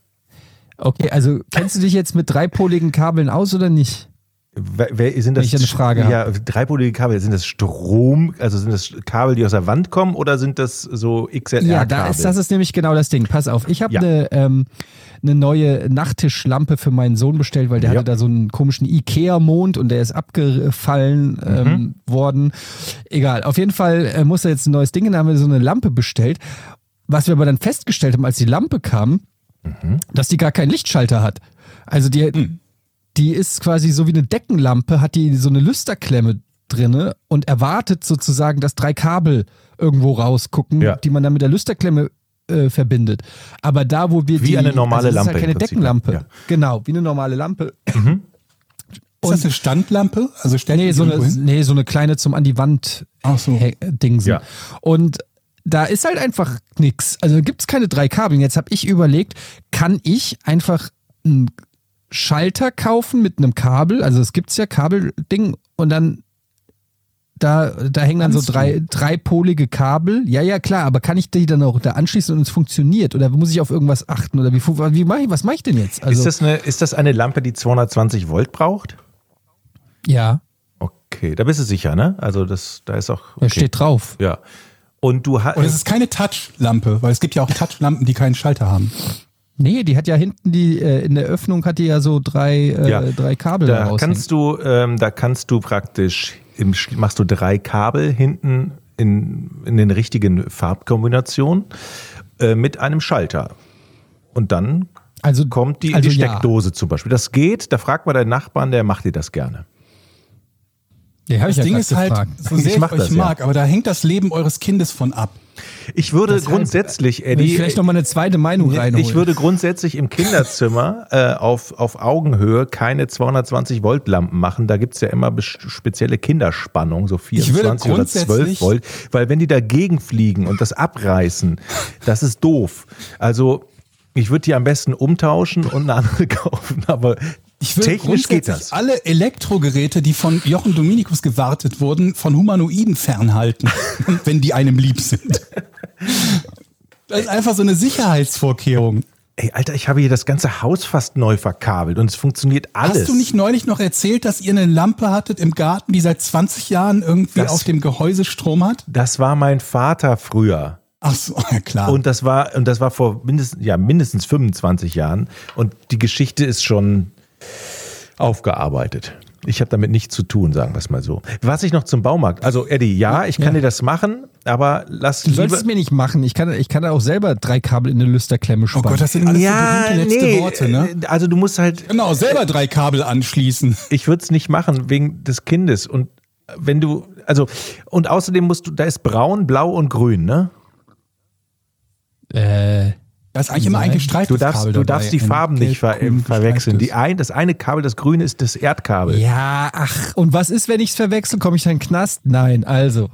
Okay, also kennst du dich jetzt mit dreipoligen Kabeln aus oder nicht? Sind das Wenn ich eine Frage ja, dreipolige Kabel, sind das Strom, also sind das Kabel, die aus der Wand kommen oder sind das so XLR-Kabel? Ja, da ist, das ist nämlich genau das Ding. Pass auf, ich habe Ja. eine ähm, eine neue Nachttischlampe für meinen Sohn bestellt, weil der Ja. hatte da so einen komischen Ikea-Mond und der ist abgefallen ähm, Mhm. worden. Egal, auf jeden Fall äh, muss er jetzt ein neues Ding, dann haben wir so eine Lampe bestellt. Was wir aber dann festgestellt haben, als die Lampe kam, Mhm. dass die gar keinen Lichtschalter hat. Also die, Hm. Die ist quasi so wie eine Deckenlampe, hat die so eine Lüsterklemme drinne und erwartet sozusagen, dass drei Kabel irgendwo rausgucken, Ja. die man dann mit der Lüsterklemme äh, verbindet. Aber da, wo wir Wie die, eine normale also das Lampe ist halt keine Deckenlampe. ja. Genau, wie eine normale Lampe. Ist das eine Standlampe? Also stellt Nee, so eine, irgendwo hin? nee, so eine kleine zum an die Wand Ach so. hä- Dingsen. Ja. Und da ist halt einfach nichts. Also gibt es keine drei Kabel. Jetzt habe ich überlegt, kann ich einfach einen Schalter kaufen mit einem Kabel? Also es gibt ja Kabelding und dann da, da hängen dann Kannst so drei, dreipolige Kabel. Ja, ja, klar, aber kann ich die dann auch da anschließen und es funktioniert? Oder muss ich auf irgendwas achten? Oder wie, wie mach ich, was mache ich denn jetzt? Also, ist, das eine, ist das eine Lampe, die 220 Volt braucht? ja, Okay, da bist du sicher, ne? Also das, da ist auch. da Okay. steht drauf. Ja. Und du hast. Und es ist keine Touchlampe, weil es gibt ja auch Touchlampen, die keinen Schalter haben. Nee, die hat ja hinten die, äh, in der Öffnung hat die ja so drei, äh, Ja. drei Kabel Da raushängen. kannst du, ähm, da kannst du praktisch, im, machst du drei Kabel hinten in, in den richtigen Farbkombinationen äh, mit einem Schalter. Und dann Also kommt die in also die ja. Steckdose zum Beispiel. Das geht, da fragt man deinen Nachbarn, der macht dir das gerne. Ja, Das ich ja Ding ist halt, gefragt. so Ich sehr ich, mach euch das, ja. mag, aber da hängt das Leben eures Kindes von ab. Ich würde Deshalb- grundsätzlich, Will ich Eddie, vielleicht noch mal eine zweite Meinung reinholen. ich würde grundsätzlich im Kinderzimmer äh, auf, auf Augenhöhe keine 220 Volt Lampen machen. Da gibt's ja immer spezielle Kinderspannung, so Ich würde 24 oder 12 grundsätzlich- Volt. Weil wenn die dagegen fliegen und das abreißen, das ist doof. Also ich würde die am besten umtauschen und eine andere kaufen. Aber Ich würde technisch geht das. alle Elektrogeräte, die von Jochen Dominikus gewartet wurden, von Humanoiden fernhalten, wenn die einem lieb sind. Das ist einfach so eine Sicherheitsvorkehrung. Ey, Alter, ich habe hier das ganze Haus fast neu verkabelt und es funktioniert alles. Hast du nicht neulich noch erzählt, dass ihr eine Lampe hattet im Garten, die seit 20 Jahren irgendwie Das- auf dem Gehäuse Strom hat? Das war mein Vater früher. Ach so, ja klar. Und das war, und das war vor mindestens, ja, mindestens 25 Jahren. Und die Geschichte ist schon aufgearbeitet. Ich habe damit nichts zu tun, sagen wir es mal so. Was ich noch zum Baumarkt. Also, Eddie, ja, ich kann Ja. dir das machen, aber lass Du sollst es mir nicht machen. Ich kann, ich kann auch selber drei Kabel in eine Lüsterklemme oh spannen. Gott, das sind alles ja, so letzte nee, Worte, ne? äh, Also du musst halt, Genau, selber drei Kabel anschließen. ich würde es nicht machen wegen des Kindes. Und wenn du, also, und außerdem musst du, da ist braun, blau und grün, ne? äh, Da ist eigentlich immer ein gestreiftes Du darfst, Kabel du dabei. darfst die Ein Farben nicht ver verwechseln. Die ein, das eine Kabel, das grüne, ist das Erdkabel. ja, ach, und was ist, wenn ich es verwechsel? Komme ich da in den Knast? Nein, also.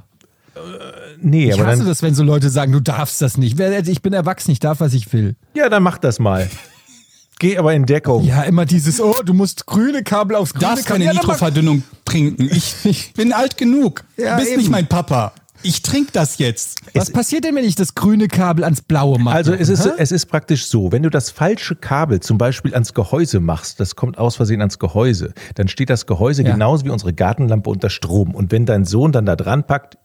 Nee, Ich aber hasse dann, das, wenn so Leute sagen, du darfst das nicht. Ich bin erwachsen, ich darf, was ich will. ja, dann mach das mal. Geh aber in Deckung. Ja, immer dieses, oh, du musst grüne Kabel aufs grüne darfst Kabel. keine dann Nitroverdünnung trinken. Ich bin alt genug. Ja, du bist eben. nicht mein Papa. Ich trinke das jetzt. Was passiert denn, wenn ich das grüne Kabel ans blaue mache? Also es ist, Hä? es ist praktisch so, wenn du das falsche Kabel zum Beispiel ans Gehäuse machst, das kommt aus Versehen ans Gehäuse, dann steht das Gehäuse Ja. genauso wie unsere Gartenlampe unter Strom. Und wenn dein Sohn dann da dran packt,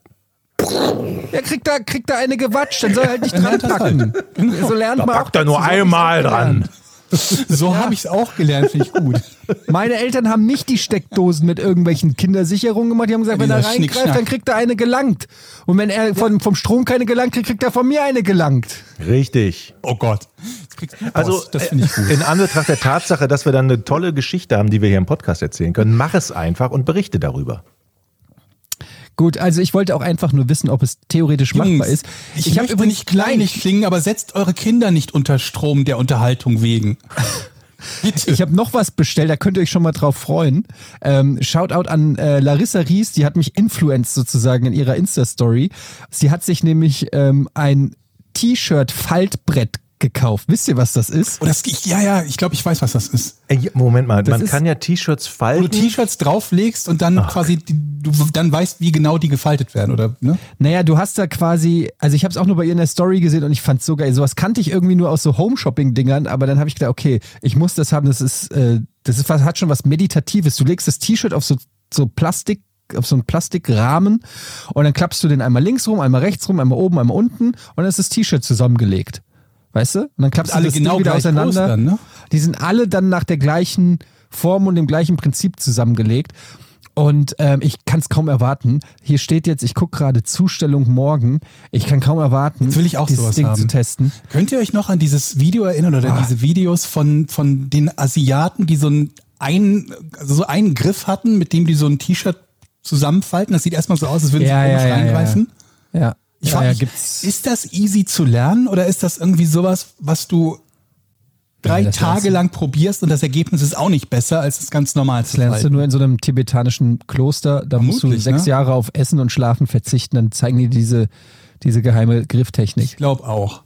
Ja, kriegt da, kriegt da eine gewatscht, dann soll er halt nicht dran lernt das packen. So lernt da man auch packt er nur einmal auch dran. So habe ich es auch gelernt, finde ich gut. Meine Eltern haben nicht die Steckdosen mit irgendwelchen Kindersicherungen gemacht. Die haben gesagt, wenn er reingreift, dann kriegt er eine gelangt. Und wenn er von, vom Strom keine gelangt kriegt, kriegt er von mir eine gelangt. Richtig. Oh Gott. Also das finde ich gut. in Anbetracht der Tatsache, dass wir dann eine tolle Geschichte haben, die wir hier im Podcast erzählen können, mach es einfach und berichte darüber. Gut, also ich wollte auch einfach nur wissen, ob es theoretisch machbar ist. ich, hab möchte nicht kleinlich klingen, aber setzt eure Kinder nicht unter Strom der Unterhaltung wegen. Bitte. Ich habe noch was bestellt, da könnt ihr euch schon mal drauf freuen. Ähm, Shoutout an äh, Larissa Ries, die hat mich influenced sozusagen in ihrer Insta-Story. Sie hat sich nämlich ähm, ein T-Shirt-Faltbrett gekauft. Wisst ihr, was das ist? Oh, das, ich, ja, ja, ich glaube, ich weiß, was das ist. Ey, Moment mal, man ist- kann ja T-Shirts Wo du falten. T-Shirts drauflegst und dann quasi die, du dann weißt, wie genau die gefaltet werden, oder? Ne? Naja, du hast da quasi, also ich habe es auch nur bei ihr in der Story gesehen und ich fand's so geil. Sowas kannte ich irgendwie nur aus so Home-Shopping-Dingern, aber dann habe ich gedacht, okay, ich muss das haben. Das ist, äh, das ist was, hat schon was Meditatives. Du legst das T-Shirt auf so, so Plastik, auf so einen Plastikrahmen und dann klappst du den einmal links rum, einmal rechts rum, einmal oben, einmal unten und dann ist das T-Shirt zusammengelegt. Weißt du? Und dann klappst du Alle das genau Ding wieder auseinander. dann, ne? Die sind alle dann nach der gleichen Form und dem gleichen Prinzip zusammengelegt. Und ähm, ich kann es kaum erwarten. Hier steht jetzt, ich gucke gerade Zustellung morgen. Ich kann kaum erwarten, Jetzt will ich auch dieses sowas Ding haben. zu testen. Könnt ihr euch noch an dieses Video erinnern oder diese Videos von, von den Asiaten, die so einen, ein, also so einen Griff hatten, mit dem die so ein T-Shirt zusammenfalten? Das sieht erstmal so aus, als würden sie Ja, komisch ja, ja, reingreifen. Ja, Ich ja, frag ja, mich, gibt's. ist das easy zu lernen oder ist das irgendwie sowas, was du drei Ja, das Tage lang probierst und das Ergebnis ist auch nicht besser, als es ganz normal Das zu lernst du nur in so einem tibetanischen Kloster. Da musst du Vermutlich, sechs ne? Jahre auf Essen und Schlafen verzichten. Dann zeigen die diese, diese geheime Grifftechnik. Ich glaube auch.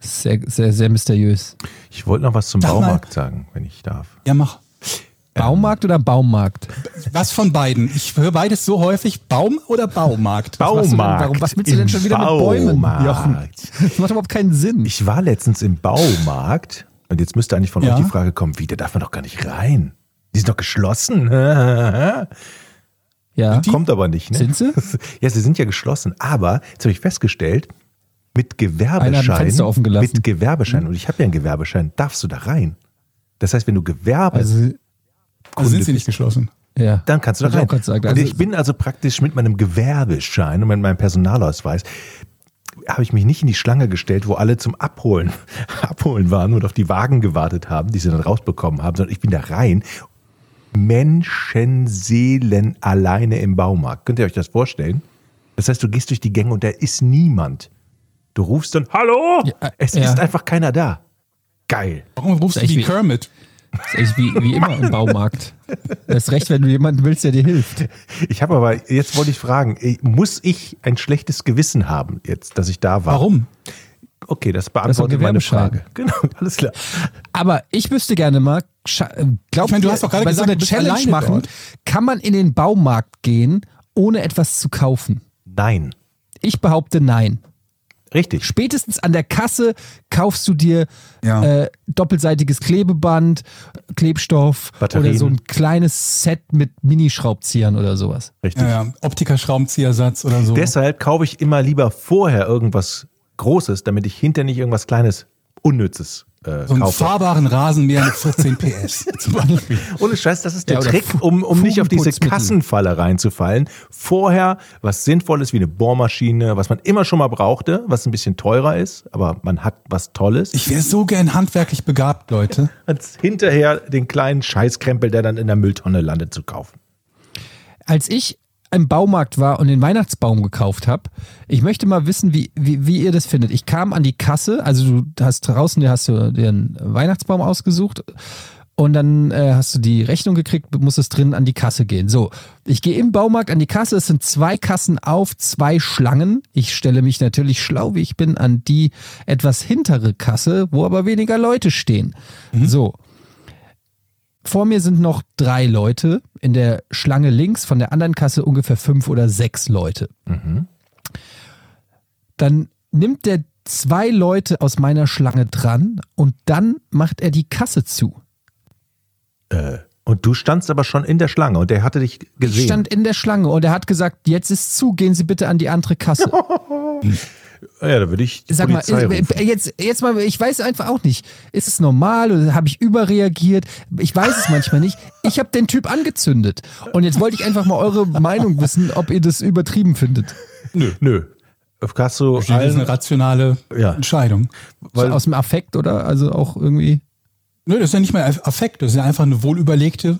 Sehr, sehr, sehr mysteriös. Ich wollte noch was zum Sag mal. Baumarkt sagen, wenn ich darf. Ja, mach. Baumarkt oder Baummarkt? Was von beiden? Ich höre beides so häufig. Baum oder Baumarkt? denn- Baumarkt. warum- was willst du denn schon wieder mit Bäumen, Baumarkt. Jochen? Das macht überhaupt keinen Sinn. Ich war letztens im Baumarkt und jetzt müsste eigentlich von Ja. euch die Frage kommen, wie, da darf man doch gar nicht rein. Die sind doch geschlossen. ja. Kommt aber nicht, ne? Sind sie? Ja, sie sind ja geschlossen. Aber, jetzt habe ich festgestellt, mit Gewerbeschein, Fenster offen gelassen. mit Gewerbeschein, und ich habe ja einen Gewerbeschein, darfst du da rein. Das heißt, wenn du Gewerbe, Also, Also sind sie nicht geschlossen. ja. dann kannst du da rein. sagen. und Also- ich bin also praktisch mit meinem Gewerbeschein und mit meinem Personalausweis habe ich mich nicht in die Schlange gestellt, wo alle zum Abholen, Abholen waren und auf die Wagen gewartet haben, die sie dann rausbekommen haben, sondern ich bin da rein Menschenseelen alleine im Baumarkt. Könnt ihr euch das vorstellen? Das heißt, du gehst durch die Gänge und da ist niemand. Du rufst dann, hallo? Ja, es ja. ist einfach keiner da. Geil. Warum rufst du wie- Kermit? Das ist echt wie, wie immer im Baumarkt. Das Recht, wenn du jemanden willst, der dir hilft. Ich habe aber, jetzt wollte ich fragen, eh, muss ich ein schlechtes Gewissen haben jetzt, dass ich da war? Warum? Okay, das Das beantwortet ein meine. Frage. Genau, alles klar. Aber ich wüsste gerne mal, äh, glaubt Ich meine, du hast doch gerade gesagt, so eine du Challenge machen, dort. kann man in den Baumarkt gehen, ohne etwas zu kaufen? Nein. Ich behaupte nein. Richtig. Spätestens an der Kasse kaufst du dir Ja. äh, doppelseitiges Klebeband, Klebstoff Batterien. oder so ein kleines Set mit Minischraubziehern oder sowas. Richtig. Ja, ja. Optiker-Schraubenziehersatz oder so. Deshalb kaufe ich immer lieber vorher irgendwas Großes, damit ich hinter nicht irgendwas Kleines, Unnützes äh, so einen kaufe. fahrbaren Rasenmäher mit 14 PS zum Beispiel. Ohne Scheiß, das ist der Ja, Trick, um, um nicht auf diese. Kassenfalle reinzufallen. Vorher was Sinnvolles wie eine Bohrmaschine, was man immer schon mal brauchte, was ein bisschen teurer ist, aber man hat was Tolles. Ich wäre so gern handwerklich begabt, Leute. als hinterher den kleinen Scheißkrempel, der dann in der Mülltonne landet, zu kaufen. Als ich im Baumarkt war und den Weihnachtsbaum gekauft habe, ich möchte mal wissen, wie, wie, wie ihr das findet. Ich kam an die Kasse, also du hast draußen, dir hast du einen Weihnachtsbaum ausgesucht und dann äh, hast du die Rechnung gekriegt, musstest drin an die Kasse gehen. So, ich gehe im Baumarkt an die Kasse, es sind zwei Kassen auf, zwei Schlangen. Ich stelle mich natürlich schlau, wie ich bin, an die etwas hintere Kasse, wo aber weniger Leute stehen. So, vor mir sind noch drei Leute, in der Schlange links, von der anderen Kasse ungefähr fünf oder sechs Leute. Dann nimmt der zwei Leute aus meiner Schlange dran und dann macht er die Kasse zu. Äh, und du standst aber schon in der Schlange und der hatte dich gesehen. Ich stand in der Schlange und er hat gesagt, jetzt ist zu, gehen Sie bitte an die andere Kasse. ja, da würde ich die Sag mal, Polizei äh, rufen. jetzt, jetzt mal, ich weiß einfach auch nicht. Ist es normal oder habe ich überreagiert? Ich weiß es manchmal nicht. Ich habe den Typ angezündet. Und jetzt wollte ich einfach mal eure Meinung wissen, ob ihr das übertrieben findet. Nö. Nö. Hast du Das ist eine allen, rationale Ja. Entscheidung. weil, Aus dem Affekt, oder? Also auch irgendwie. Nö, das ist ja nicht mal Affekt, das ist ja einfach eine wohlüberlegte.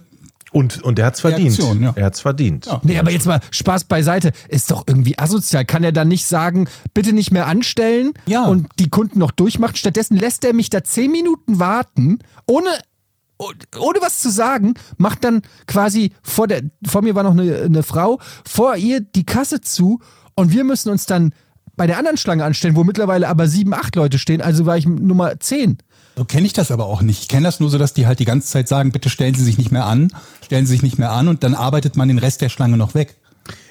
Und, und er hat's verdient. Reaktion, ja. Er hat's verdient. Ja. Nee, aber jetzt mal Spaß beiseite. Ist doch irgendwie asozial. Kann er dann nicht sagen, bitte nicht mehr anstellen Ja. und die Kunden noch durchmachen? Stattdessen lässt er mich da zehn Minuten warten, ohne, ohne was zu sagen, macht dann quasi vor der, vor mir war noch eine, eine Frau, vor ihr die Kasse zu und wir müssen uns dann bei der anderen Schlange anstellen, wo mittlerweile aber sieben, acht Leute stehen, also war ich Nummer zehn. So kenne ich das aber auch nicht. Ich kenne das nur so, dass die halt die ganze Zeit sagen, bitte stellen Sie sich nicht mehr an, stellen Sie sich nicht mehr an und dann arbeitet man den Rest der Schlange noch weg.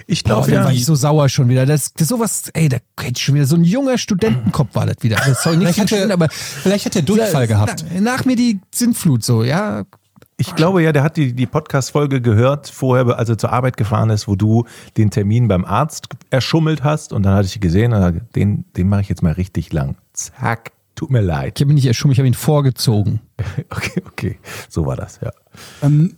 Ich glaube ja. war ich so sauer schon wieder. Das, das sowas, ey, da hätte ich schon wieder so ein junger Studentenkopf war das wieder. Also, sorry, nicht Vielleicht hat, er, aber vielleicht hat er Durchfall gehabt. Na, nach mir die Sintflut so, ja. Ich glaube ja, der hat die, die Podcast-Folge gehört, vorher, als er zur Arbeit gefahren ist, wo du den Termin beim Arzt erschummelt hast. Und dann hatte ich gesehen, den, den mache ich jetzt mal richtig lang. Zack. Tut mir leid. Ich habe ihn nicht erschummelt, ich habe ihn vorgezogen. Okay, okay. So war das, ja. Ähm,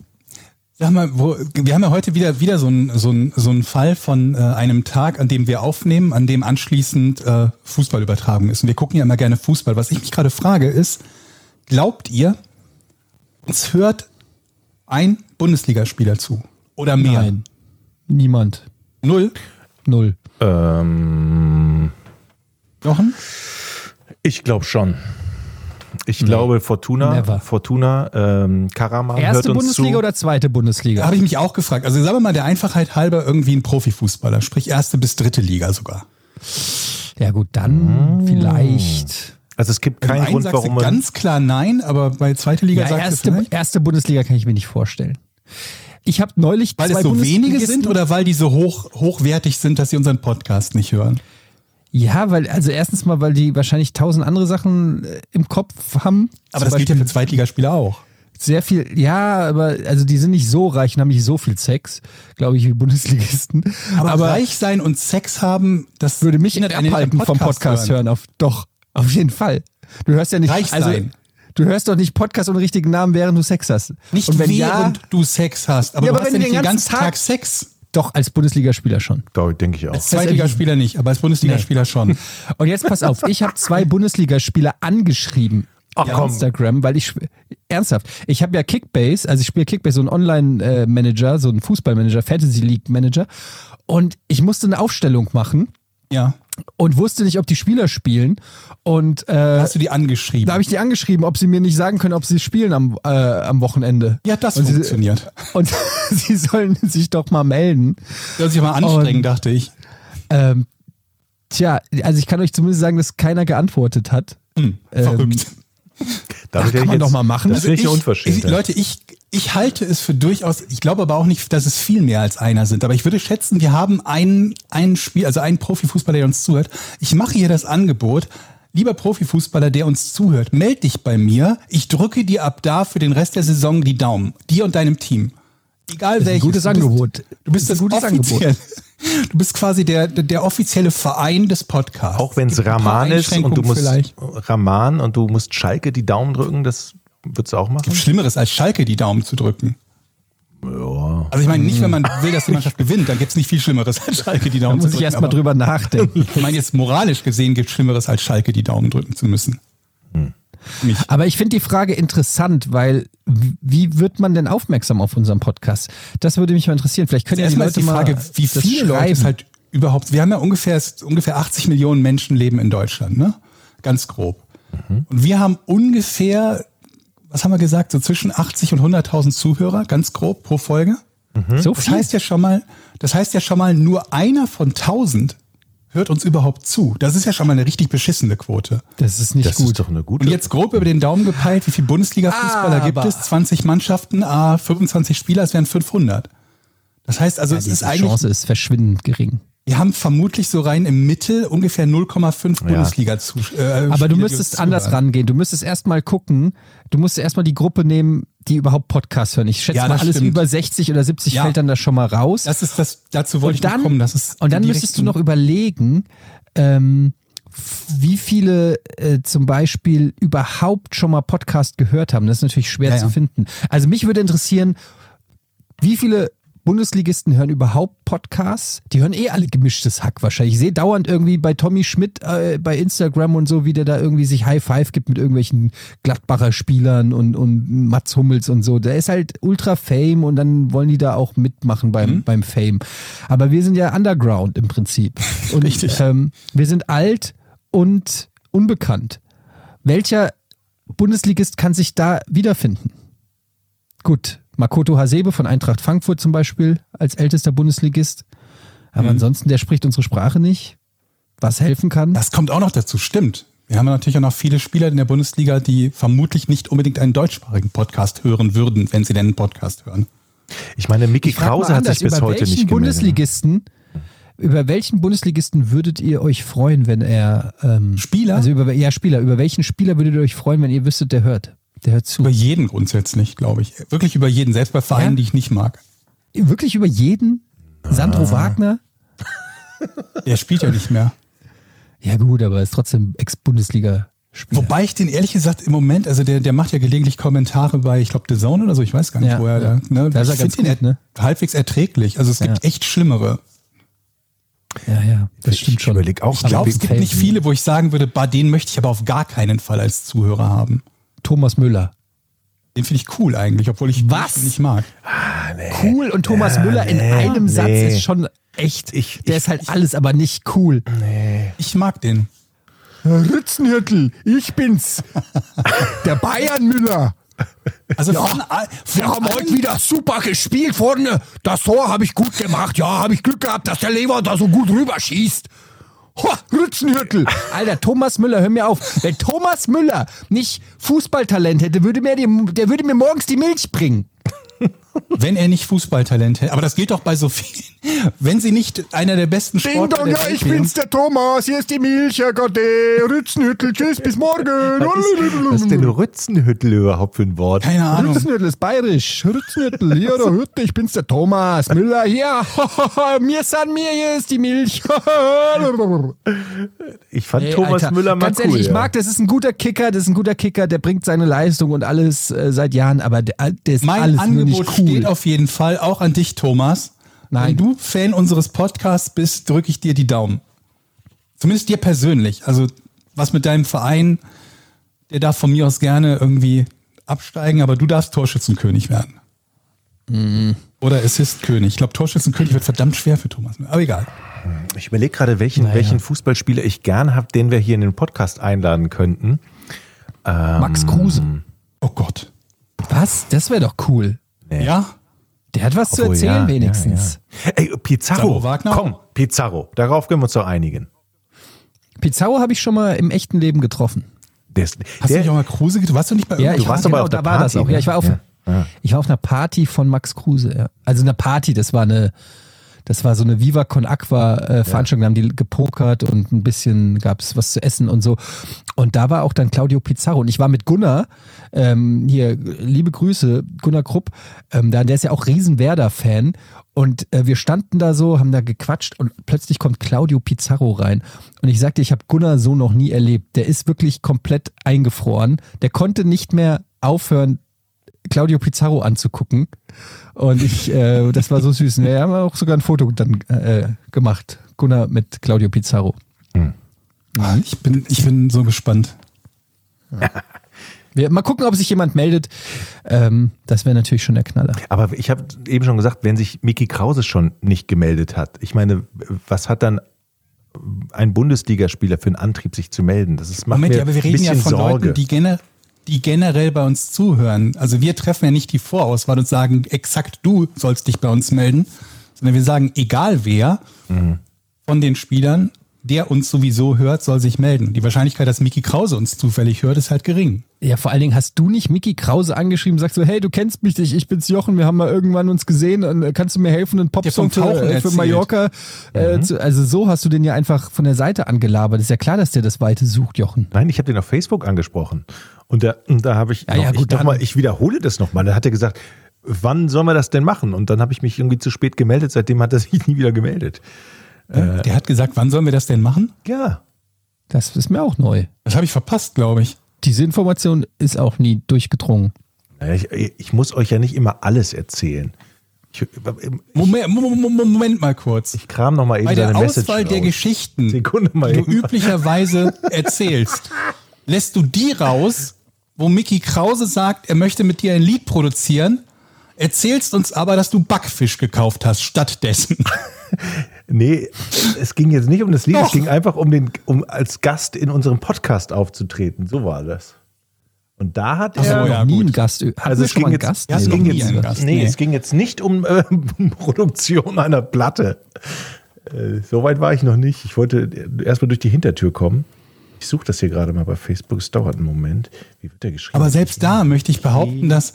sag mal, wo, wir haben ja heute wieder, wieder so einen so so einen Fall von äh, einem Tag, an dem wir aufnehmen, an dem anschließend äh, Fußballübertragung ist. Und wir gucken ja immer gerne Fußball. Was ich mich gerade frage ist, glaubt ihr, uns hört ein Bundesligaspieler zu? Oder mehr? Nein. Niemand. Null? Null. Ähm, Jochen? Ich glaube schon. Ich glaube, Fortuna, Never. Fortuna, ähm, Karaman hört Erste uns Bundesliga zu. oder zweite Bundesliga? Da habe ich mich auch gefragt. Also sagen wir mal der Einfachheit halber irgendwie ein Profifußballer, sprich erste bis dritte Liga sogar. ja gut, dann vielleicht. Also es gibt keinen einen Grund, sagst du warum man. ganz klar nein, aber bei zweite Liga Ja, sagst du erste, vielleicht? erste Bundesliga kann ich mir nicht vorstellen. Ich habe neulich Weil zwei es so wenige sind oder weil die so hoch, hochwertig sind, dass sie unseren Podcast nicht hören? Ja, weil, also erstens mal, weil die wahrscheinlich tausend andere Sachen äh, im Kopf haben. Aber das gilt ja Beispiel für Zweitligaspieler auch. sehr viel, ja, aber also die sind nicht so reich und haben nicht so viel Sex, glaube ich, wie Bundesligisten. Aber, reich sein und Sex haben, das würde mich nicht abhalten am vom Podcast hören. Auf, doch, auf jeden Fall. Du hörst ja nicht, Reich also sein. du hörst doch nicht Podcast ohne richtigen Namen, während du Sex hast. Nicht und wenn während ja, du Sex hast, aber Ja, du aber hast wenn ja du nicht den den ganzen ganzen Tag, Tag- Sex. Doch als Bundesligaspieler schon. Doch, denke ich auch. Als Zweitligaspieler nicht, aber als Bundesligaspieler schon. Und jetzt pass auf, ich habe zwei Bundesligaspieler angeschrieben Ach komm. Instagram, weil ich ernsthaft, ich habe ja Kickbase, also ich spiele Kickbase, so einen Online-Manager, so einen Fußballmanager, Fantasy League Manager und ich musste eine Aufstellung machen Ja. Und wusste nicht, ob die Spieler spielen und äh, Hast du die angeschrieben? da habe ich die angeschrieben, ob sie mir nicht sagen können, ob sie spielen am, äh, am Wochenende. Hat das und sie, funktioniert? Und sie sollen sich doch mal melden. Soll sich mal anstrengen, dachte ich. Ähm, tja, also ich kann euch zumindest sagen, dass keiner geantwortet hat. Hm, verrückt. Ach, hätte kann ich man jetzt- doch mal machen. Das finde ich eine ich, Unverschämtheit. Leute, ich, ich halte es für durchaus, ich glaube aber auch nicht, dass es viel mehr als einer sind. Aber ich würde schätzen, wir haben einen, einen Spiel, also einen Profifußballer, der uns zuhört. Ich mache hier das Angebot. Lieber Profifußballer, der uns zuhört, meld dich bei mir. Ich drücke dir ab da für den Rest der Saison die Daumen. Dir und deinem Team. Egal welches. gutes Du bist- Angebot. Du bist Das das, gutes offiziell. Du bist quasi der, der, der offizielle Verein des Podcasts. Auch wenn es Raman ist und du musst vielleicht. Raman und du musst Schalke die Daumen drücken, das würdest du auch machen? Schlimmeres als Schalke die Daumen zu drücken. Ja. Also ich meine, nicht, wenn man will, dass die Mannschaft gewinnt, dann gibt's nicht viel Schlimmeres als Schalke die Da Daumen muss zu ich drücken. erstmal aber drüber nachdenken. Ich meine, jetzt moralisch gesehen gibt's Schlimmeres als Schalke die Daumen drücken zu müssen. Nicht. Aber ich finde die Frage interessant, weil wie wird man denn aufmerksam auf unseren Podcast? Das würde mich mal interessieren. Vielleicht können ja die Erstmal Leute die Frage, mal wie viele Leute es halt überhaupt, wir haben ja ungefähr, ungefähr 80 Millionen Menschen leben in Deutschland, ne? Ganz grob. Mhm. Und wir haben ungefähr, was haben wir gesagt, so zwischen 80 und 100.000 Zuhörer, ganz grob pro Folge. so Das viel. heißt ja schon mal, das heißt ja schon mal, nur einer von 1000 hört uns überhaupt zu. Das ist ja schon mal eine richtig beschissene Quote. das ist nicht Das gut. ist doch eine gute. Und jetzt grob über den Daumen gepeilt, wie viele Bundesliga-Fußballer gibt Aber- es? 20 Mannschaften, ah, 25 Spieler, es wären 500. Das heißt also, es die ist eigentlich, Chance ist verschwindend gering. Wir haben vermutlich so rein im Mittel ungefähr 0,5 Bundesliga zu. Äh, Aber du müsstest anders zuhören. rangehen. Du müsstest erstmal gucken, du musst erstmal die Gruppe nehmen, die überhaupt Podcasts hören. Ich schätze Ja, mal, alles stimmt. über 60 oder 70 Ja. fällt dann da schon mal raus. Das ist das, dazu wollte und ich dann, noch kommen. Das ist und dann müsstest du noch überlegen, ähm, wie viele äh, zum Beispiel überhaupt schon mal Podcast gehört haben. Das ist natürlich schwer Ja, zu ja. finden. Also mich würde interessieren, wie viele Bundesligisten hören überhaupt Podcasts? Die hören eh alle gemischtes Hack wahrscheinlich. Ich sehe dauernd irgendwie bei Tommy Schmidt äh, bei Instagram und so, wie der da irgendwie sich High Five gibt mit irgendwelchen Gladbacher Spielern und, und Mats Hummels und so. Der ist halt ultra Fame und dann wollen die da auch mitmachen beim, Mhm. beim Fame. Aber wir sind ja Underground im Prinzip. Und Richtig. Ähm, wir sind alt und unbekannt. Welcher Bundesligist kann sich da wiederfinden? Gut, Makoto Hasebe von Eintracht Frankfurt zum Beispiel als ältester Bundesligist. Aber Mhm. ansonsten, der spricht unsere Sprache nicht. Was helfen kann. Das kommt auch noch dazu, stimmt. Wir haben ja natürlich auch noch viele Spieler in der Bundesliga, die vermutlich nicht unbedingt einen deutschsprachigen Podcast hören würden, wenn sie denn einen Podcast hören. Ich meine, Mickey Ich Krause hat sich bis über heute nicht gemeldet. Bundesligisten, über welchen Bundesligisten würdet ihr euch freuen, wenn er ähm, Spieler? Also über ja Spieler. Über welchen Spieler würdet ihr euch freuen, wenn ihr wüsstet, der hört, der hört zu? Über jeden grundsätzlich, glaube ich. Wirklich über jeden, selbst bei Vereinen, Ja? die ich nicht mag. Wirklich über jeden? Sandro Ah. Wagner? Der spielt ja nicht mehr. Ja gut, aber ist trotzdem Ex-Bundesliga-Spieler. Wobei ich den ehrlich gesagt im Moment, also der, der macht ja gelegentlich Kommentare bei, ich glaube, The Zone oder so, ich weiß gar nicht, Ja, wo er ja. da, ne? Da ist er ganz gut, ne? halbwegs erträglich. Also es gibt Ja. echt schlimmere. Ja, ja, das Ich stimmt schon. überleg auch, Ich glaube, es gibt nicht viele, wo ich sagen würde, bah, den möchte ich aber auf gar keinen Fall als Zuhörer haben. Thomas Müller. Den finde ich cool eigentlich, obwohl ich Was? ihn nicht mag. Cool und Thomas Müller in nee, einem Satz nee. ist schon echt. Ich- der ich- ist halt alles, aber nicht cool. Ich mag den. Ritzenhirtel, ich bin's. Der Bayern Müller. Also von, all- von Wir haben allen- heute wieder super gespielt vorne. Das Tor habe ich gut gemacht. Ja, habe ich Glück gehabt, dass der Lever da so gut rüberschießt. Ho, Rützenhüttel. Alter, Thomas Müller, hör mir auf. Wenn Thomas Müller nicht Fußballtalent hätte, würde mir die, der würde mir morgens die Milch bringen. Wenn er nicht Fußballtalent hätte. Aber das geht doch bei so vielen. Wenn sie nicht einer der besten Sportler der Welt wären. der Thomas. Hier ist die Milch, Herr Gott. Rützenhüttel, tschüss, bis morgen. Was ist, was ist denn Rützenhüttel überhaupt für ein Wort? Keine Ahnung. Rützenhüttel ist bayerisch. Rützenhüttel, hier der Hütte, ich bin's der Thomas. Müller, hier. mir san mir, hier ist die Milch. Ich fand Ey, Thomas Alter, Müller mal Ganz cool. ehrlich, ich ja. mag, das ist ein guter Kicker, das ist ein guter Kicker, der bringt seine Leistung und alles äh, seit Jahren, aber der, der ist Mein alles nur Angebot nicht cool. Steht auf jeden Fall auch an dich, Thomas. Nein. Wenn du Fan unseres Podcasts bist, drücke ich dir die Daumen. Zumindest dir persönlich. Also was mit deinem Verein der darf von mir aus gerne irgendwie absteigen, aber du darfst Torschützenkönig werden. Oder Assistkönig. Ich glaube, Torschützenkönig wird verdammt schwer für Thomas. Aber egal. Ich überlege gerade, welchen, Naja. welchen Fußballspieler ich gern habe, den wir hier in den Podcast einladen könnten. Max Kruse. Oh Gott. Was? Das wäre doch cool. Ja? Der hat was zu Obwohl, erzählen ja, wenigstens. Ja, ja. Ey, Pizarro. Wagner? Komm, Pizarro. Darauf können wir uns doch einigen. Pizarro habe ich schon mal im echten Leben getroffen. Der, ist- Hast du der, nicht auch mal Kruse getroffen? Warst du nicht bei Ja, ich warst war, genau, auf da war das auch. Ja, ich war auf, ne? Ich war auf einer Party von Max Kruse. Also eine Party, das war eine, das war so eine Viva Con Aqua äh, Veranstaltung. Da haben die gepokert und ein bisschen gab es was zu essen und so. Und da war auch dann Claudio Pizarro. Und ich war mit Gunnar, ähm, hier, liebe Grüße, Gunnar Krupp, ähm, da, der ist ja auch riesen Werder-Fan. Und äh, wir standen da so, haben da gequatscht und plötzlich kommt Claudio Pizarro rein. Und ich sagte, ich habe Gunnar so noch nie erlebt. Der ist wirklich komplett eingefroren. Der konnte nicht mehr aufhören, Claudio Pizarro anzugucken. Und ich, äh, das war so süß. Wir haben auch sogar ein Foto dann äh, gemacht. Gunnar mit Claudio Pizarro. Ah, Ich bin, ich bin so gespannt. Wir, mal gucken, ob sich jemand meldet. Ähm, das wäre natürlich schon der Knaller. aber ich habe eben schon gesagt, wenn sich Miki Krause schon nicht gemeldet hat, ich meine, was hat dann ein Bundesligaspieler für einen Antrieb, sich zu melden? Das ist, macht Moment, mir ja, aber wir ein reden ja bisschen von Sorge. Leuten, die, gener die generell bei uns zuhören. Also wir treffen ja nicht die Vorauswahl und sagen, exakt du sollst dich bei uns melden, sondern wir sagen, egal wer Mhm. von den Spielern, der uns sowieso hört, soll sich melden. Die Wahrscheinlichkeit, dass Miki Krause uns zufällig hört, ist halt gering. Ja, vor allen Dingen hast du nicht Miki Krause angeschrieben, sagst so, hey, du kennst mich nicht, ich bin's Jochen, wir haben mal irgendwann uns gesehen, und, äh, kannst du mir helfen, einen Popsong für, Tauchen äh, für erzählt. Mallorca? Äh, zu, also so hast du den ja einfach von der Seite angelabert. Ist ja klar, dass der das Weite sucht, Jochen. Nein, ich habe den auf Facebook angesprochen. Und da, und da habe ich, Ja, noch, ja, ich, gut, noch dann- mal, ich wiederhole das nochmal. Da hat er gesagt, wann sollen wir das denn machen? Und dann habe ich mich irgendwie zu spät gemeldet. Seitdem hat er sich nie wieder gemeldet. Äh. Der hat gesagt, wann sollen wir das denn machen? Ja. Das ist mir auch neu. Das habe ich verpasst, glaube ich. Diese Information ist auch nie durchgedrungen. Naja, Ich, ich muss euch ja nicht immer alles erzählen. Ich, Moment, Moment, Moment mal kurz. ich kram nochmal eben Bei der seine Message Auswahl der raus. Geschichten, Sekunde mal die du eben. üblicherweise erzählst, lässt du die raus, wo Mickey Krause sagt, er möchte mit dir ein Lied produzieren, erzählst uns aber, dass du Backfisch gekauft hast stattdessen. Nee, es ging jetzt nicht um das Lied, es Doch. ging einfach um den, um als Gast in unserem Podcast aufzutreten. So war das. Und da hat Ach so, er. ja, noch nie gut. einen Gast. Hatten Also es ging jetzt, Gast? ja, es ging jetzt, Gast, nee, nee. es ging jetzt nicht um äh, Produktion einer Platte. Äh, Soweit war ich noch nicht. Ich wollte erstmal durch die Hintertür kommen. Ich suche das hier gerade mal bei Facebook. Es dauert einen Moment. Wie wird der geschrieben? Aber selbst da möchte ich behaupten, dass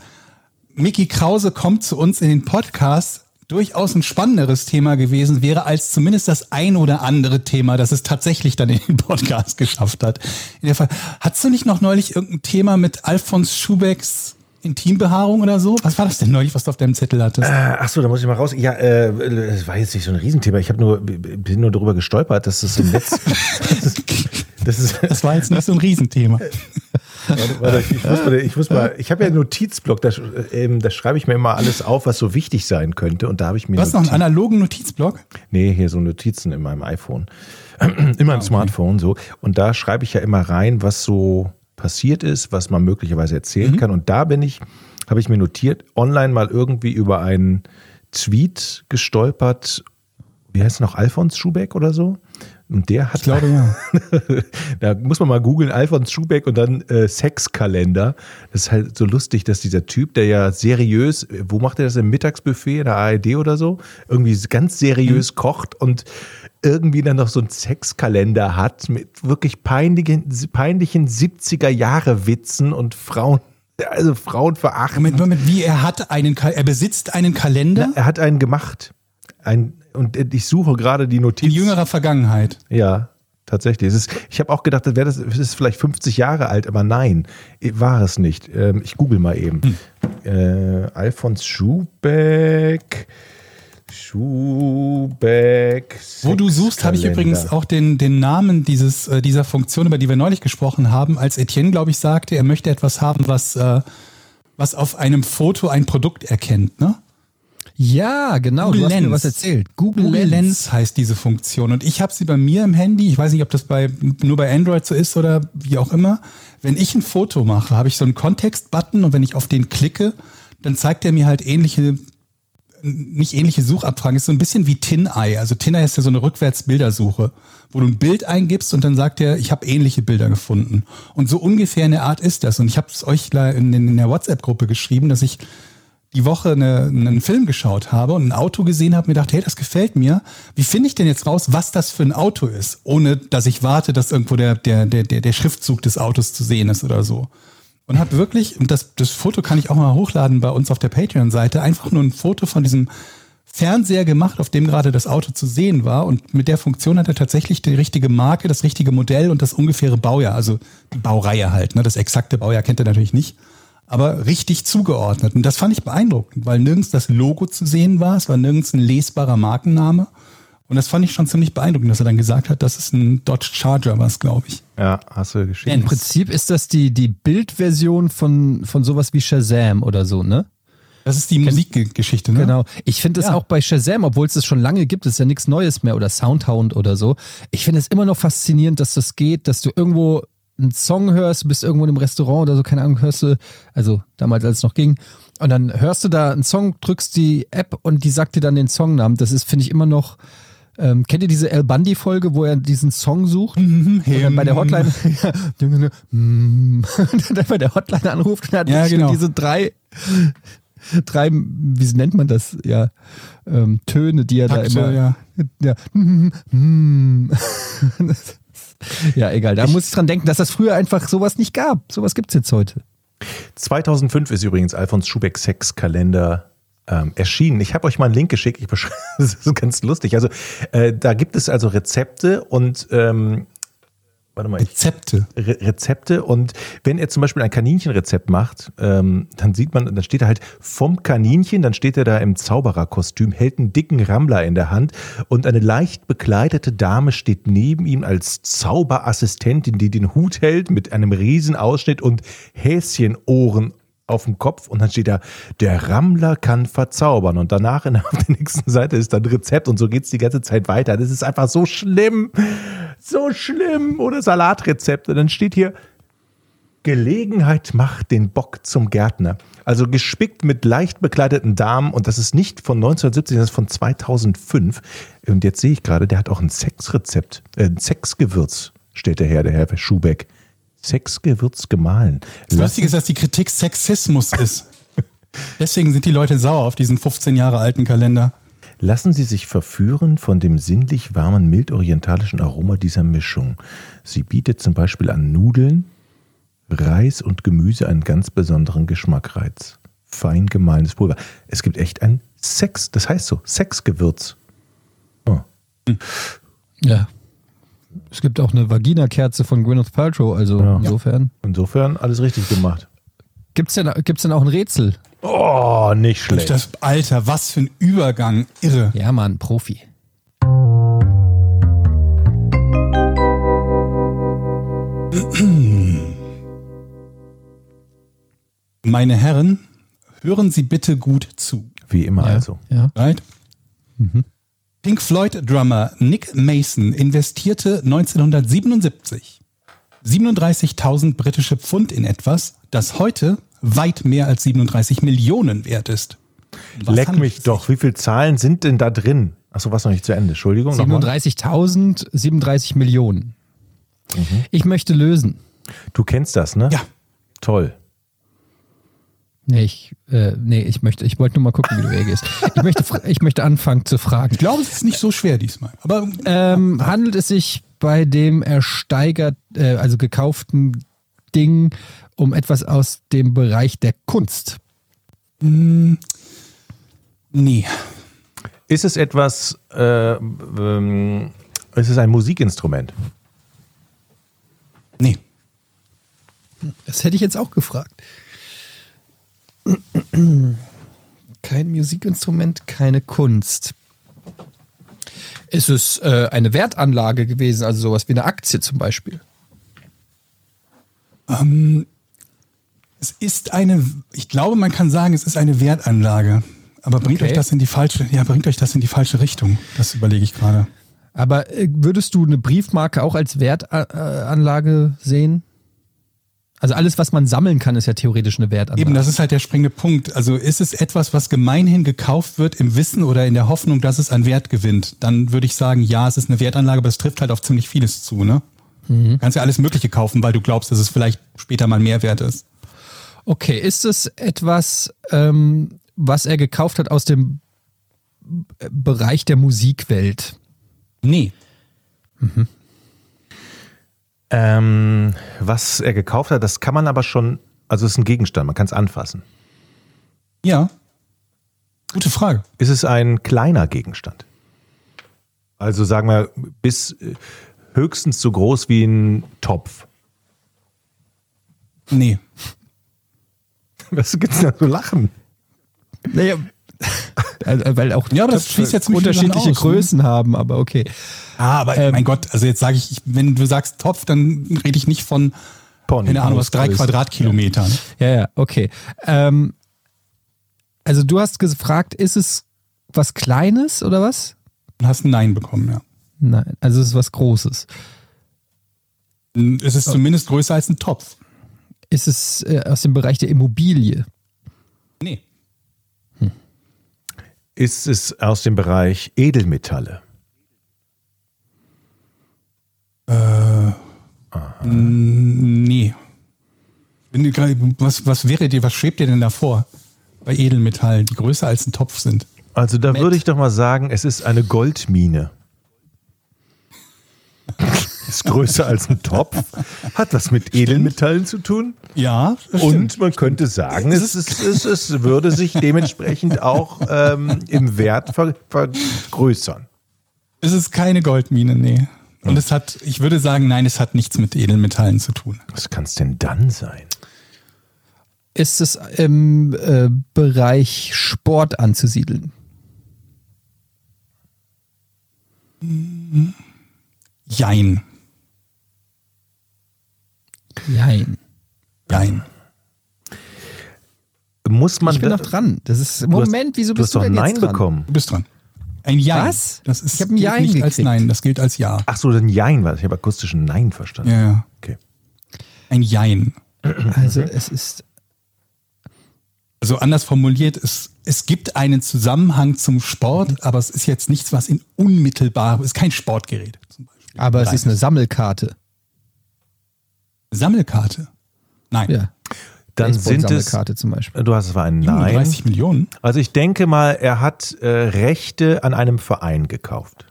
Mickey Krause kommt zu uns in den Podcast durchaus ein spannenderes Thema gewesen wäre, als zumindest das ein oder andere Thema, das es tatsächlich dann in den Podcast geschafft hat. In der Fall, hattest du nicht noch neulich irgendein Thema mit Alfons Schubecks Intimbehaarung oder so? Was war das denn neulich, was du auf deinem Zettel hattest? Äh, ach so, da muss ich mal raus. Ja, äh, es war jetzt nicht so ein Riesenthema. Ich habe nur bin nur darüber gestolpert, dass es im Netz. das ist, Das war jetzt nicht so ein Riesenthema. Warte, warte, ich muss mal, ich, muss mal, ich habe ja einen Notizblock, da, ähm, da schreibe ich mir immer alles auf, was so wichtig sein könnte. Und da habe ich mir Du hast noch einen analogen Notizblock? nee, hier so Notizen in meinem iPhone, in meinem Smartphone so. Und da schreibe ich ja immer rein, was so passiert ist, was man möglicherweise erzählen kann. Und da bin ich, habe ich mir notiert, online mal irgendwie über einen Tweet gestolpert. Wie heißt er noch? Alfons Schubeck oder so? Und der hat Ich glaube ja. da muss man mal googeln, Alfons Schubeck und dann äh, Sexkalender. Das ist halt so lustig, dass dieser Typ, der ja seriös, wo macht er das im Mittagsbuffet, in der ARD oder so, irgendwie ganz seriös kocht und irgendwie dann noch so einen Sexkalender hat mit wirklich peinlichen, peinlichen 70er-Jahre-Witzen und Frauen, also Frauen verachten. Moment, Moment, wie er hat einen, Ka- er besitzt einen Kalender Er hat einen gemacht. Ein, und ich suche gerade die Notiz. in jüngerer Vergangenheit. Ja, tatsächlich. Es ist, ich habe auch gedacht, das wäre das, es ist vielleicht 50 Jahre alt, aber nein, war es nicht. Ähm, ich google mal eben. Äh, Alfons Schubeck. Schubeck. Wo du suchst, habe ich übrigens auch den, den Namen dieses, äh, dieser Funktion, über die wir neulich gesprochen haben, als Etienne, glaube ich, sagte, er möchte etwas haben, was, äh, was auf einem Foto ein Produkt erkennt. Ne? Ja, genau. Google du hast mir Lens. was erzählt. Google, Google Lens. Lens heißt diese Funktion. Und ich habe sie bei mir im Handy. Ich weiß nicht, ob das bei, nur bei Android so ist oder wie auch immer. Wenn ich ein Foto mache, habe ich so einen Kontext-Button und wenn ich auf den klicke, dann zeigt er mir halt ähnliche, nicht ähnliche Suchabfragen. Ist so ein bisschen wie TinEye. Also TinEye ist ja so eine Rückwärts-Bildersuche, wo du ein Bild eingibst und dann sagt er, ich habe ähnliche Bilder gefunden. Und so ungefähr eine Art ist das. Und ich habe es euch in der WhatsApp-Gruppe geschrieben, dass ich die Woche eine, einen Film geschaut habe und ein Auto gesehen habe, mir gedacht, hey, das gefällt mir. Wie finde ich denn jetzt raus, was das für ein Auto ist, ohne dass ich warte, dass irgendwo der, der, der, der, der Schriftzug des Autos zu sehen ist oder so. Und habe wirklich, und das, das Foto kann ich auch mal hochladen bei uns auf der Patreon-Seite, einfach nur ein Foto von diesem Fernseher gemacht, auf dem gerade das Auto zu sehen war. Und mit der Funktion hat er tatsächlich die richtige Marke, das richtige Modell und das ungefähre Baujahr, also die Baureihe halt. Ne? Das exakte Baujahr kennt er natürlich nicht aber richtig zugeordnet. Und das fand ich beeindruckend, weil nirgends das Logo zu sehen war, es war nirgends ein lesbarer Markenname. Und das fand ich schon ziemlich beeindruckend, dass er dann gesagt hat, das ist ein Dodge Charger, was glaube ich. Ja, hast du Im geschrieben. Prinzip ist das die, die Bildversion von, von sowas wie Shazam oder so, ne? Das ist die Musikgeschichte, ne? Genau. Ich finde es Ja. auch bei Shazam, obwohl es das schon lange gibt, ist ja nichts Neues mehr oder Soundhound oder so. Ich finde es immer noch faszinierend, dass das geht, dass du irgendwo einen Song hörst, bist irgendwo in einem Restaurant oder so, keine Ahnung, hörst du, also damals, als es noch ging, und dann hörst du da einen Song, drückst die App und die sagt dir dann den Songnamen. Das ist, finde ich, immer noch. Ähm, kennt ihr diese El Bundy-Folge, wo er diesen Song sucht? und dann bei der Hotline, und dann bei der Hotline anruft und hat Ja, genau. diese drei, drei, wie nennt man das? Ja, ähm, Töne, die er Takte, da immer. ja. ja. ja, egal. Da muss ich dran denken, dass das früher einfach sowas nicht gab. Sowas gibt's jetzt heute. 2005 ist übrigens Alfons Schubeck Sexkalender ähm, erschienen. Ich habe euch mal einen Link geschickt. Ich beschreibe, das ist ganz lustig. Also äh, da gibt es also Rezepte und ähm, warte mal, Rezepte. Re Rezepte und wenn er zum Beispiel ein Kaninchenrezept macht, ähm, dann sieht man, dann steht er halt vom Kaninchen, dann steht er da im Zaubererkostüm, hält einen dicken Rammler in der Hand und eine leicht bekleidete Dame steht neben ihm als Zauberassistentin, die den Hut hält mit einem Riesenausschnitt und Häschenohren auf dem Kopf und dann steht da, der Rammler kann verzaubern und danach in, auf der nächsten Seite ist dann Rezept und so geht's die ganze Zeit weiter. Das ist einfach so schlimm, so schlimm. Oder Salatrezepte, dann steht hier, Gelegenheit macht den Bock zum Gärtner. Also gespickt mit leicht bekleideten Damen und das ist nicht von 1970, das ist von 2005. Und jetzt sehe ich gerade, der hat auch ein Sexrezept, äh, ein Sexgewürz, steht der Herr, der Herr Schubeck. Sexgewürz gemahlen. Das Lustige ist, dass die Kritik Sexismus ist. Deswegen sind die Leute sauer auf diesen 15 Jahre alten Kalender. Lassen Sie sich verführen von dem sinnlich warmen, mild-orientalischen Aroma dieser Mischung. Sie bietet zum Beispiel an Nudeln, Reis und Gemüse einen ganz besonderen Geschmackreiz. Fein gemahlenes Pulver. Es gibt echt ein Sex, das heißt so, Sexgewürz. Oh. Ja. Es gibt auch eine Vagina-Kerze von Gwyneth Paltrow, also Ja. insofern. Insofern alles richtig gemacht. Gibt's denn, gibt's denn auch ein Rätsel? Oh, nicht schlecht. Das, Alter, was für ein Übergang. Irre. Ja, Mann, Profi. Meine Herren, hören Sie bitte gut zu. Wie immer also. Ja. Right? Pink Floyd-Drummer Nick Mason investierte 1977 37.000 britische Pfund in etwas, das heute weit mehr als 37 Millionen wert ist. Was Leck mich doch. Wie viele Zahlen sind denn da drin? Achso, was noch nicht zu Ende. Entschuldigung. nochmal. 37.000, 37 Millionen. Ich möchte lösen. Du kennst das, ne? Ja, Toll. Nee, ich, äh, nee, ich möchte, ich wollte nur mal gucken, wie du reagierst. Ich möchte, ich möchte anfangen zu fragen. ich glaube, es ist nicht so schwer diesmal. Aber Ähm, handelt es sich bei dem ersteigert, äh, also gekauften Ding um etwas aus dem Bereich der Kunst? nee. Ist es etwas, äh, ähm, ist es ein Musikinstrument? Nee. Das hätte ich jetzt auch gefragt. Kein Musikinstrument, keine Kunst. Ist es äh, eine Wertanlage gewesen, also sowas wie eine Aktie zum Beispiel? Es ist eine, ich glaube, man kann sagen, es ist eine Wertanlage. Aber bringt Okay. euch das in die falsche, ja, bringt euch das in die falsche Richtung? Das überlege ich gerade. Aber äh, würdest du eine Briefmarke auch als Wertanlage sehen? Also alles, was man sammeln kann, ist ja theoretisch eine Wertanlage. Eben, das ist halt der springende Punkt. Also ist es etwas, was gemeinhin gekauft wird im Wissen oder in der Hoffnung, dass es an Wert gewinnt? Dann würde ich sagen, ja, es ist eine Wertanlage, aber es trifft halt auf ziemlich vieles zu, ne? Du kannst ja alles Mögliche kaufen, weil du glaubst, dass es vielleicht später mal mehr wert ist. Okay, ist es etwas, ähm, was er gekauft hat aus dem Bereich der Musikwelt? Nee. Ähm, was er gekauft hat, das kann man aber schon, also es ist ein Gegenstand, man kann es anfassen. Ja. Gute Frage. Ist es ein kleiner Gegenstand? Also sagen wir bis äh, höchstens so groß wie ein Topf. Nee. Was gibt's da zu lachen? Naja, weil auch Ja, das Töpfe viele unterschiedliche aus, ne? Größen haben, aber okay. Ah, aber Ähm, mein Gott, also jetzt sage ich, wenn du sagst Topf, dann rede ich nicht von, Pony. keine Ahnung, was, drei. Quadratkilometern. Ja, ja, okay. Ähm, also du hast gefragt, ist es was Kleines oder was? Und hast ein Nein bekommen, ja. Nein, also es ist was Großes. Es ist zumindest größer als ein Topf. Ist es äh, aus dem Bereich der Immobilie? Nee. Ist es aus dem Bereich Edelmetalle? Nee. Du gerade- Was, was wäre dir, was schwebt dir denn davor bei Edelmetallen, die größer als ein Topf sind? Also da würde ich doch mal sagen, es ist eine Goldmine. Ist größer als ein Topf, hat was mit Edelmetallen zu tun Ja, und man könnte sagen, es, ist, es, es würde sich dementsprechend auch ähm, im Wert ver, vergrößern. es ist keine Goldmine, nee. Und es hat, ich würde sagen, nein, es hat nichts mit Edelmetallen zu tun. Was kann es denn dann sein? Ist es im äh, Bereich Sport anzusiedeln? Jein. Nein. Jein. Muss man Ich bin noch dran. Das ist Moment, hast, wieso du hast bist du, doch denn Nein jetzt dran? bekommen. Du bist dran. Ein Jein. Was? Das ist Ich hab ein gilt Jein nicht als gekriegt. Nein, das gilt als Ja. Ach so, ein Jein war das. Ich habe akustisch ein Nein verstanden. Ja, ja. Okay. Ein Jein. Also es ist Also anders formuliert, es, es gibt einen Zusammenhang zum Sport, aber es ist jetzt nichts, was in unmittelbar, es ist kein Sportgerät zum Beispiel. aber es ist eine Sammelkarte. Sammelkarte. Nein. Ja. Dann sind es, zum Beispiel. du hast es war ein Nein. 37 Millionen. Also ich denke mal, er hat äh, Rechte an einem Verein gekauft.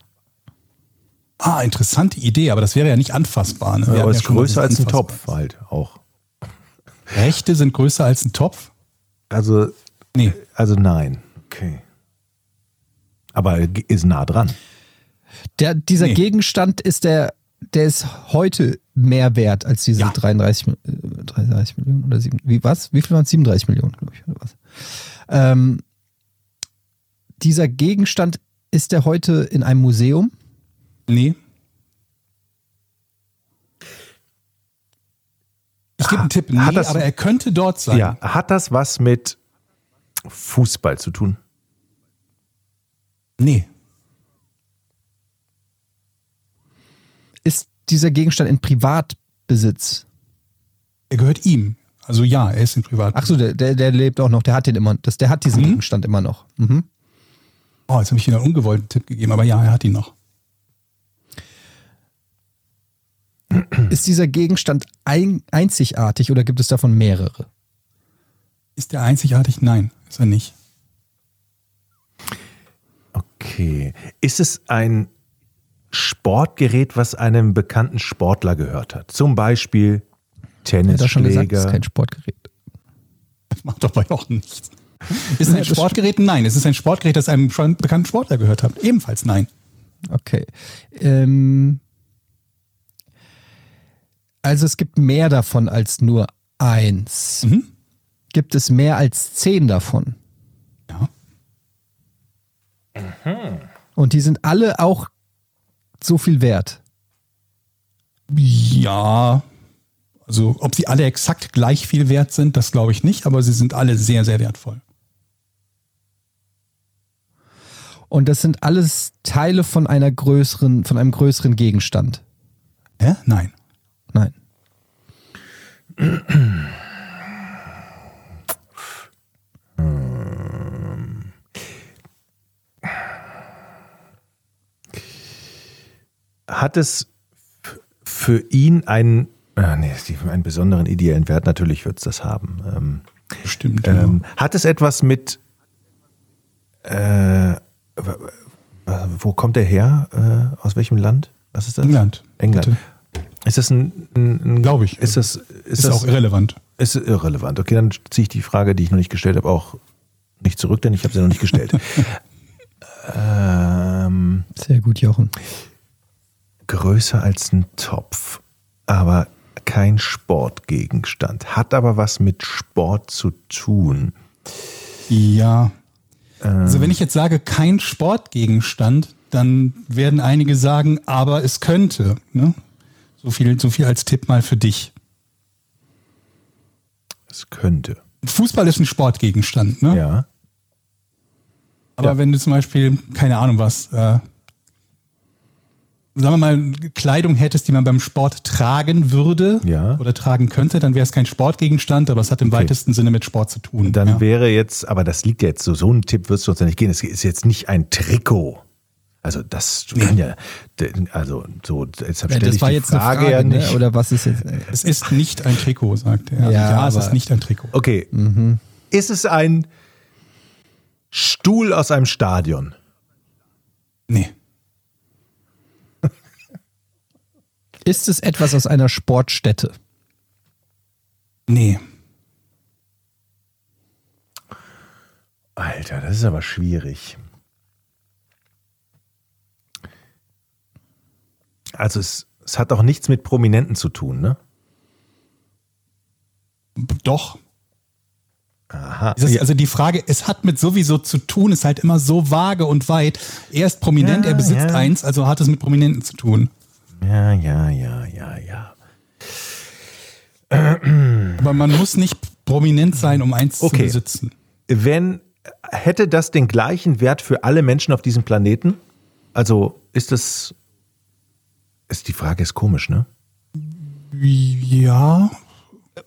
Ah, interessante Idee, aber das wäre ja nicht anfassbar. Ne? Wir aber es ja ist mal, größer als ein Topf halt auch. Rechte sind größer als ein Topf? Also, Nee. also nein. Okay. Aber ist nah dran. Der, dieser Nee. Gegenstand ist der, der ist heute mehr wert als diese Ja. 33, Mi- äh, 33 Millionen oder sieben, wie was? Wie viel waren es? 37 Millionen, glaube ich, oder was? Ähm, dieser Gegenstand ist der heute in einem Museum? Nee. Ich gebe einen Tipp. Nee, hat das- aber er könnte dort sein. Ja, hat das was mit Fußball zu tun? Nee. Ist dieser Gegenstand in Privatbesitz? Er gehört ihm. Also ja, er ist in Privat. Ach so, der, der, der lebt auch noch, der hat den immer, das, der hat diesen Mhm. Gegenstand immer noch. Mhm. Oh, jetzt habe ich wieder einen ungewollten Tipp gegeben, aber ja, er hat ihn noch. Ist dieser Gegenstand ein, einzigartig oder gibt es davon mehrere? Ist er einzigartig? Nein, ist er nicht. Okay. Ist es ein Sportgerät, was einem bekannten Sportler gehört hat? Zum Beispiel Er doch schon gesagt, es ist Tennisschläger. kein Sportgerät. Das macht dabei auch nichts. Ist es ein Sportgerät? Nein. Es ist ein Sportgerät, das einem schon bekannten Sportler gehört hat. Ebenfalls nein. Okay. Ähm, also es gibt mehr davon als nur eins. Mhm. Gibt es mehr als zehn davon? Ja. Und die sind alle auch so viel wert. Ja. Also, ob sie alle exakt gleich viel wert sind, das glaube ich nicht, aber sie sind alle sehr, sehr wertvoll. Und das sind alles Teile von einer größeren, von einem größeren Gegenstand. Hä? Nein. Nein. Hat es für ihn einen, äh, nee, einen besonderen ideellen Wert? Natürlich wird es das haben. Ähm, Bestimmt. ähm, hat es etwas mit, äh, wo kommt er her? Äh, aus welchem Land? Was ist das? England. England. Bitte. Ist das ein, ein, ein Glaube ich. Ist das, ist, Ist, das auch irrelevant. Ist irrelevant. Okay, dann ziehe ich die Frage, die ich noch nicht gestellt habe, auch nicht zurück, denn ich habe sie noch nicht gestellt. ähm, Sehr gut, Jochen. Größer als ein Topf, aber kein Sportgegenstand. Hat aber was mit Sport zu tun. Ja. Also wenn ich jetzt sage, kein Sportgegenstand, dann werden einige sagen, aber es könnte. Ne? So, viel, so viel als Tipp mal für dich. Es könnte. Fußball ist ein Sportgegenstand, ne? Ja. Aber Ja. wenn du zum Beispiel, keine Ahnung was, äh, sagen wir mal, Kleidung hättest, die man beim Sport tragen würde Ja. oder tragen könnte, dann wäre es kein Sportgegenstand, aber es hat im Okay. weitesten Sinne mit Sport zu tun. Dann ja. wäre jetzt, aber das liegt ja jetzt so, so ein Tipp wirst du uns ja nicht gehen. Es ist jetzt nicht ein Trikot. Also das kann ja, also so, deshalb Ja, stelle das ich war die jetzt Frage, eine Frage, ja ne? nicht. oder was ist jetzt? Es ist nicht ein Trikot, sagt er. Ja, Ja, es ist nicht ein Trikot. Okay. Ist es ein Stuhl aus einem Stadion? Nee. Ist es etwas aus einer Sportstätte? Nee. Alter, das ist aber schwierig. Also es, es hat auch nichts mit Prominenten zu tun, ne? Doch. Aha. Es ist, Ja, Also die Frage, es hat mit sowieso zu tun, ist halt immer so vage und weit. Er ist prominent, Ja, er besitzt ja. eins, also hat es mit Prominenten zu tun. Ja, ja, ja, ja, ja. Aber man muss nicht prominent sein, um eins Okay. zu besitzen. Wenn, hätte das den gleichen Wert für alle Menschen auf diesem Planeten? Also ist das, ist die Frage ist komisch, ne? Ja.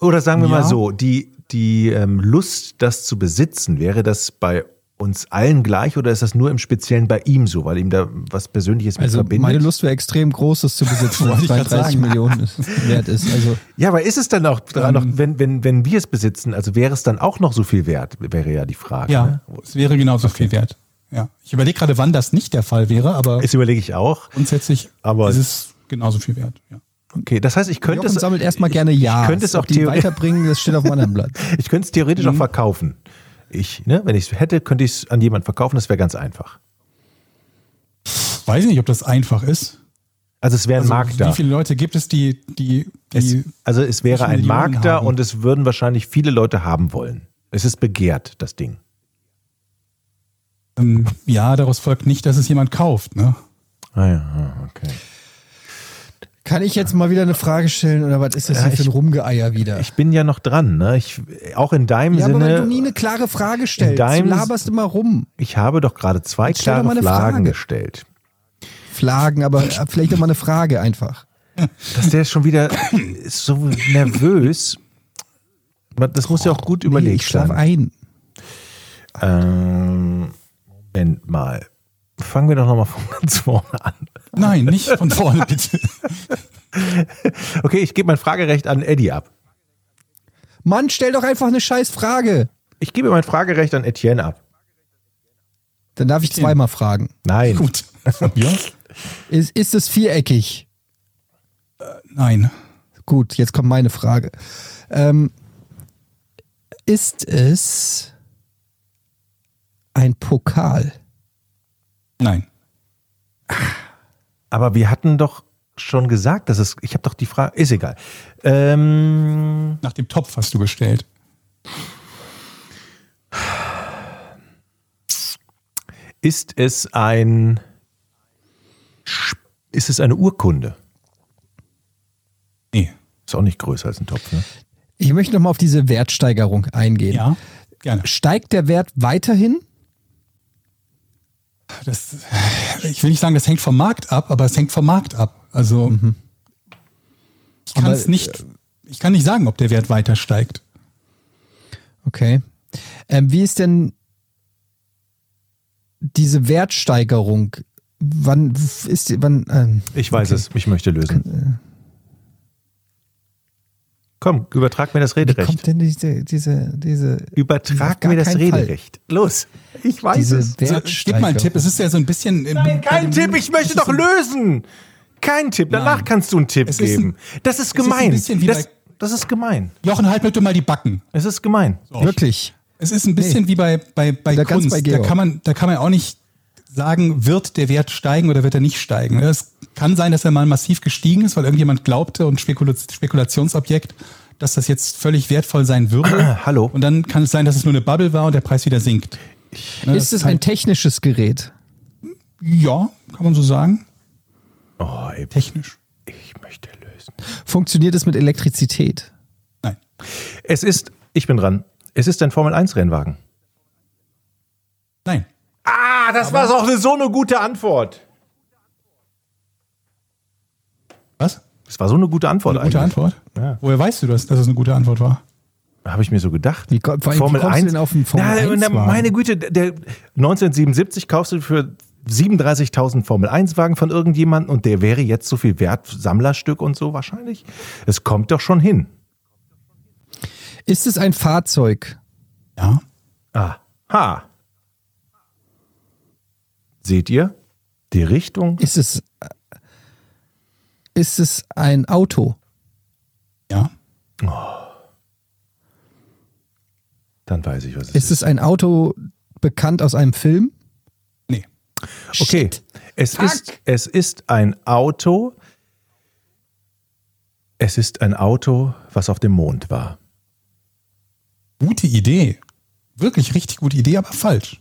Oder sagen wir mal Ja. so, die, die ähm, Lust, das zu besitzen, wäre das bei uns allen gleich oder ist das nur im Speziellen bei ihm so, weil ihm da was Persönliches mit Also verbindet? meine Lust wäre extrem groß, das zu besitzen, was 33 sagen. Millionen ist- wert ist. Also Ja, aber ist es dann auch dran, Ähm. noch, wenn, wenn, wenn wir es besitzen, also wäre es dann auch noch so viel wert, wäre ja die Frage. Ja, Ne? es wäre genauso viel wert. Ja. Ich überlege gerade, wann das nicht der Fall wäre, aber Das überlege ich auch. grundsätzlich Aber- ist es genauso viel wert. Ja. Okay, das heißt, ich könnte Jochen es, sammelt erstmal gerne ich, Ja. Ich könnte es auch die theoretisch, weiterbringen, das steht auf meinem Blatt. ich könnte es theoretisch Mhm. auch verkaufen. Ich, ne, wenn ich es hätte, könnte ich es an jemanden verkaufen, das wäre ganz einfach. Weiß nicht, ob das einfach ist. Also es wäre ein Also, Markt wie da. viele Leute gibt es, die, die, Es, die also es wäre ein Millionen Markt da haben. und es würden wahrscheinlich viele Leute haben wollen. Es ist begehrt, das Ding. ähm, ja, daraus folgt nicht, dass es jemand kauft. Ne? Ah ja, okay. Kann ich jetzt mal wieder eine Frage stellen oder was ist das Ja, hier für ein ich- Rumgeeier wieder? Ich bin ja noch dran, ne? Ich, auch in deinem ja, aber weil du nie Sinne, eine klare Frage stellst. deinem- du laberst immer rum. ich habe doch gerade zwei Jetzt klare Fragen Frage. gestellt. Flagen, aber vielleicht noch mal eine Frage einfach. Dass der schon wieder so nervös. Das muss ja auch gut Nee, überlegt ich schlaf sein. ein. Ähm, Moment mal. Fangen wir doch nochmal von ganz vorne an. Nein, nicht von vorne, bitte. Okay, ich gebe mein Fragerecht an Eddie ab. Mann, stell doch einfach eine scheiß Frage. Ich gebe mein Fragerecht an Etienne ab. Dann darf ich zweimal fragen. Nein. Gut. Ja? Ist, ist es viereckig? Nein. Gut, jetzt kommt meine Frage. Ähm, ist es ein Pokal? Nein. Aber wir hatten doch schon gesagt, dass es. Ich habe doch die Frage. Ist egal. Ähm, Nach dem Topf hast du gestellt. ist es ein. Ist es eine Urkunde? Nee. Ist auch nicht größer als ein Topf, ne? Ich möchte noch mal auf diese Wertsteigerung eingehen. Ja, gerne. Steigt der Wert weiterhin? Das, ich will nicht sagen, das hängt vom Markt ab, aber es hängt vom Markt ab. Also ich kann es nicht, ich kann nicht sagen, ob der Wert weiter steigt. Okay. Ähm, wie ist denn diese Wertsteigerung? Wann ist die, wann, ähm, Ich weiß es, ich möchte lösen. Komm, übertrag mir das wie Rederecht. kommt denn diese, diese, diese, Übertrag mir das keinen Fall. Rederecht. Los, ich weiß diese es. Ich gebe mal einen Tipp. Es ist ja so ein bisschen. äh, Nein, kein Tipp, ich möchte ist doch lösen. Kein Tipp, danach Nein. kannst du einen Tipp Es ist geben. ein- das ist ist ein gemein. wie das, bei- das ist gemein. Jochen, halt bitte mal die Backen. Es ist gemein. Wirklich. Es ist ein bisschen wie bei, bei, bei Da Kunst. bei da, kann man, da kann man auch nicht sagen, wird der Wert steigen oder wird er nicht steigen. Es kann sein, dass er mal massiv gestiegen ist, weil irgendjemand glaubte und Spekula Spekulationsobjekt, dass das jetzt völlig wertvoll sein würde. Hallo. Und dann kann es sein, dass es nur eine Bubble war und der Preis wieder sinkt. Ne, Ist es ein technisches Gerät? Ja, kann man so sagen. Oh, ey, Technisch. ich möchte lösen. Funktioniert es mit Elektrizität? Nein. Es ist, ich bin dran. Es ist ein Formel-1-Rennwagen. Nein. Das war auch eine, so eine gute Antwort. Was? Das war so eine gute Antwort Eine gute eigentlich. Antwort? Ja. Woher weißt du das, dass es eine gute Antwort war? Habe ich mir so gedacht. Wie wie kommst du denn auf einen Formel Na, 1 na, Wagen? Meine Güte, der 1977 kaufst du für 37.000 Formel 1 Wagen von irgendjemandem und der wäre jetzt so viel wert, Sammlerstück und so wahrscheinlich. Es kommt doch schon hin. Ist es ein Fahrzeug? Ja. Ah, ha. Seht ihr? Die Richtung? Ist es, ist es ein Auto? Ja. Dann weiß ich, was es Ist es ein Auto bekannt aus einem Film? Nee. Okay, es ist, es ist ein Auto. Es ist ein Auto, was auf dem Mond war. Gute Idee. Wirklich richtig gute Idee, aber falsch.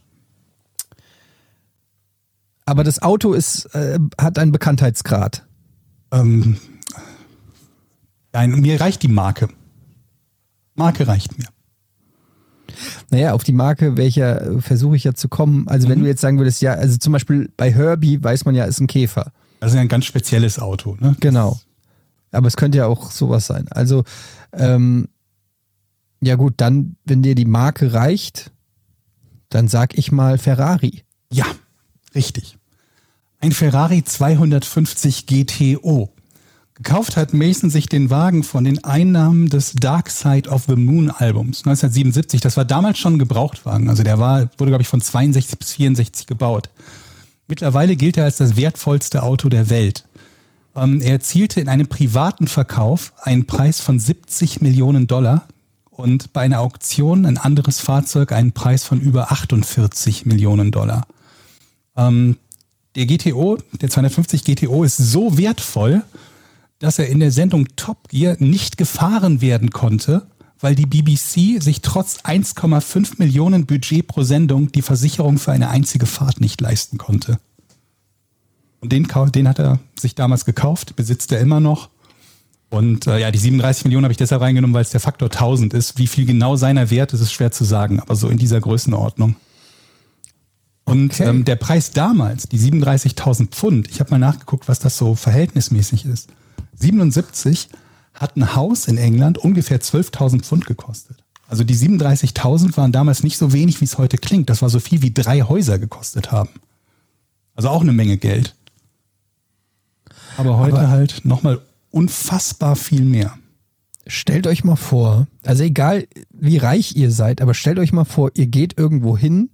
Aber das Auto ist, äh, hat einen Bekanntheitsgrad. Ähm, nein, mir reicht die Marke. Marke reicht mir. Naja, auf die Marke, welcher äh, versuche ich ja zu kommen. Also Mhm. wenn du jetzt sagen würdest, ja, also zum Beispiel bei Herbie weiß man ja, ist ein Käfer. Das ist ja ein ganz spezielles Auto. Ne? Genau. Aber es könnte ja auch sowas sein. Also, ähm, ja gut, dann, wenn dir die Marke reicht, dann sag ich mal Ferrari. Ja, richtig. Ein Ferrari 250 GTO. Gekauft hat Mason sich den Wagen von den Einnahmen des Dark Side of the Moon Albums 1977. Das war damals schon ein Gebrauchtwagen. Also der war, wurde, glaube ich, von 62 bis 64 gebaut. Mittlerweile gilt er als das wertvollste Auto der Welt. Ähm, er erzielte in einem privaten Verkauf einen Preis von 70 Millionen Dollar und bei einer Auktion ein anderes Fahrzeug einen Preis von über 48 Millionen Dollar. Ähm, der GTO, der 250 GTO ist so wertvoll, dass er in der Sendung Top Gear nicht gefahren werden konnte, weil die BBC sich trotz 1,5 Millionen Budget pro Sendung die Versicherung für eine einzige Fahrt nicht leisten konnte. Und den, den hat er sich damals gekauft, besitzt er immer noch. Und äh, ja, die 37 Millionen habe ich deshalb reingenommen, weil es der Faktor 1000 ist. Wie viel genau seiner Wert ist, ist schwer zu sagen, aber so in dieser Größenordnung. Und Okay. ähm, der Preis damals, die 37.000 Pfund, ich habe mal nachgeguckt, was das so verhältnismäßig ist. 77 hat ein Haus in England ungefähr 12.000 Pfund gekostet. Also die 37.000 waren damals nicht so wenig, wie es heute klingt. Das war so viel wie drei Häuser gekostet haben. Also auch eine Menge Geld. Aber heute Aber- halt nochmal unfassbar viel mehr. Stellt euch mal vor, also egal wie reich ihr seid, aber stellt euch mal vor, ihr geht irgendwo hin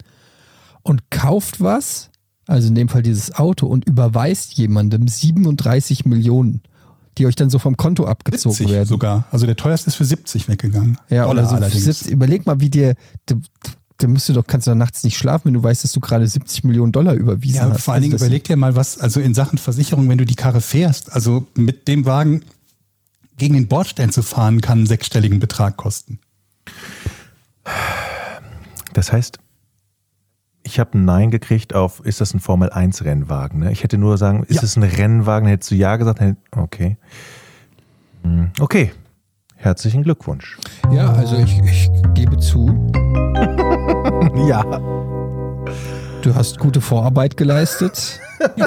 und kauft was, also in dem Fall dieses Auto, und überweist jemandem 37 Millionen, die euch dann so vom Konto abgezogen 70 werden. sogar. Also der teuerste ist für 70 weggegangen. Ja, Dollar oder so allerdings. 70, überleg mal, wie dir, du, du musst du doch, kannst du doch nachts nicht schlafen, wenn du weißt, dass du gerade 70 Millionen Dollar überwiesen Ja, hast. vor allen Dingen Also überleg dir mal, was, also in Sachen Versicherung, wenn du die Karre fährst, also mit dem Wagen gegen den Bordstein zu fahren, kann einen sechsstelligen Betrag kosten. Das heißt, ich habe ein Nein gekriegt auf, ist das ein Formel 1 Rennwagen? Ne? Ich hätte nur sagen, ist Ja. es ein Rennwagen? Dann hättest du ja gesagt. hätt- Okay. Hm, Okay. Herzlichen Glückwunsch. Ja, also ich, ich gebe zu. Ja. Du hast gute Vorarbeit geleistet.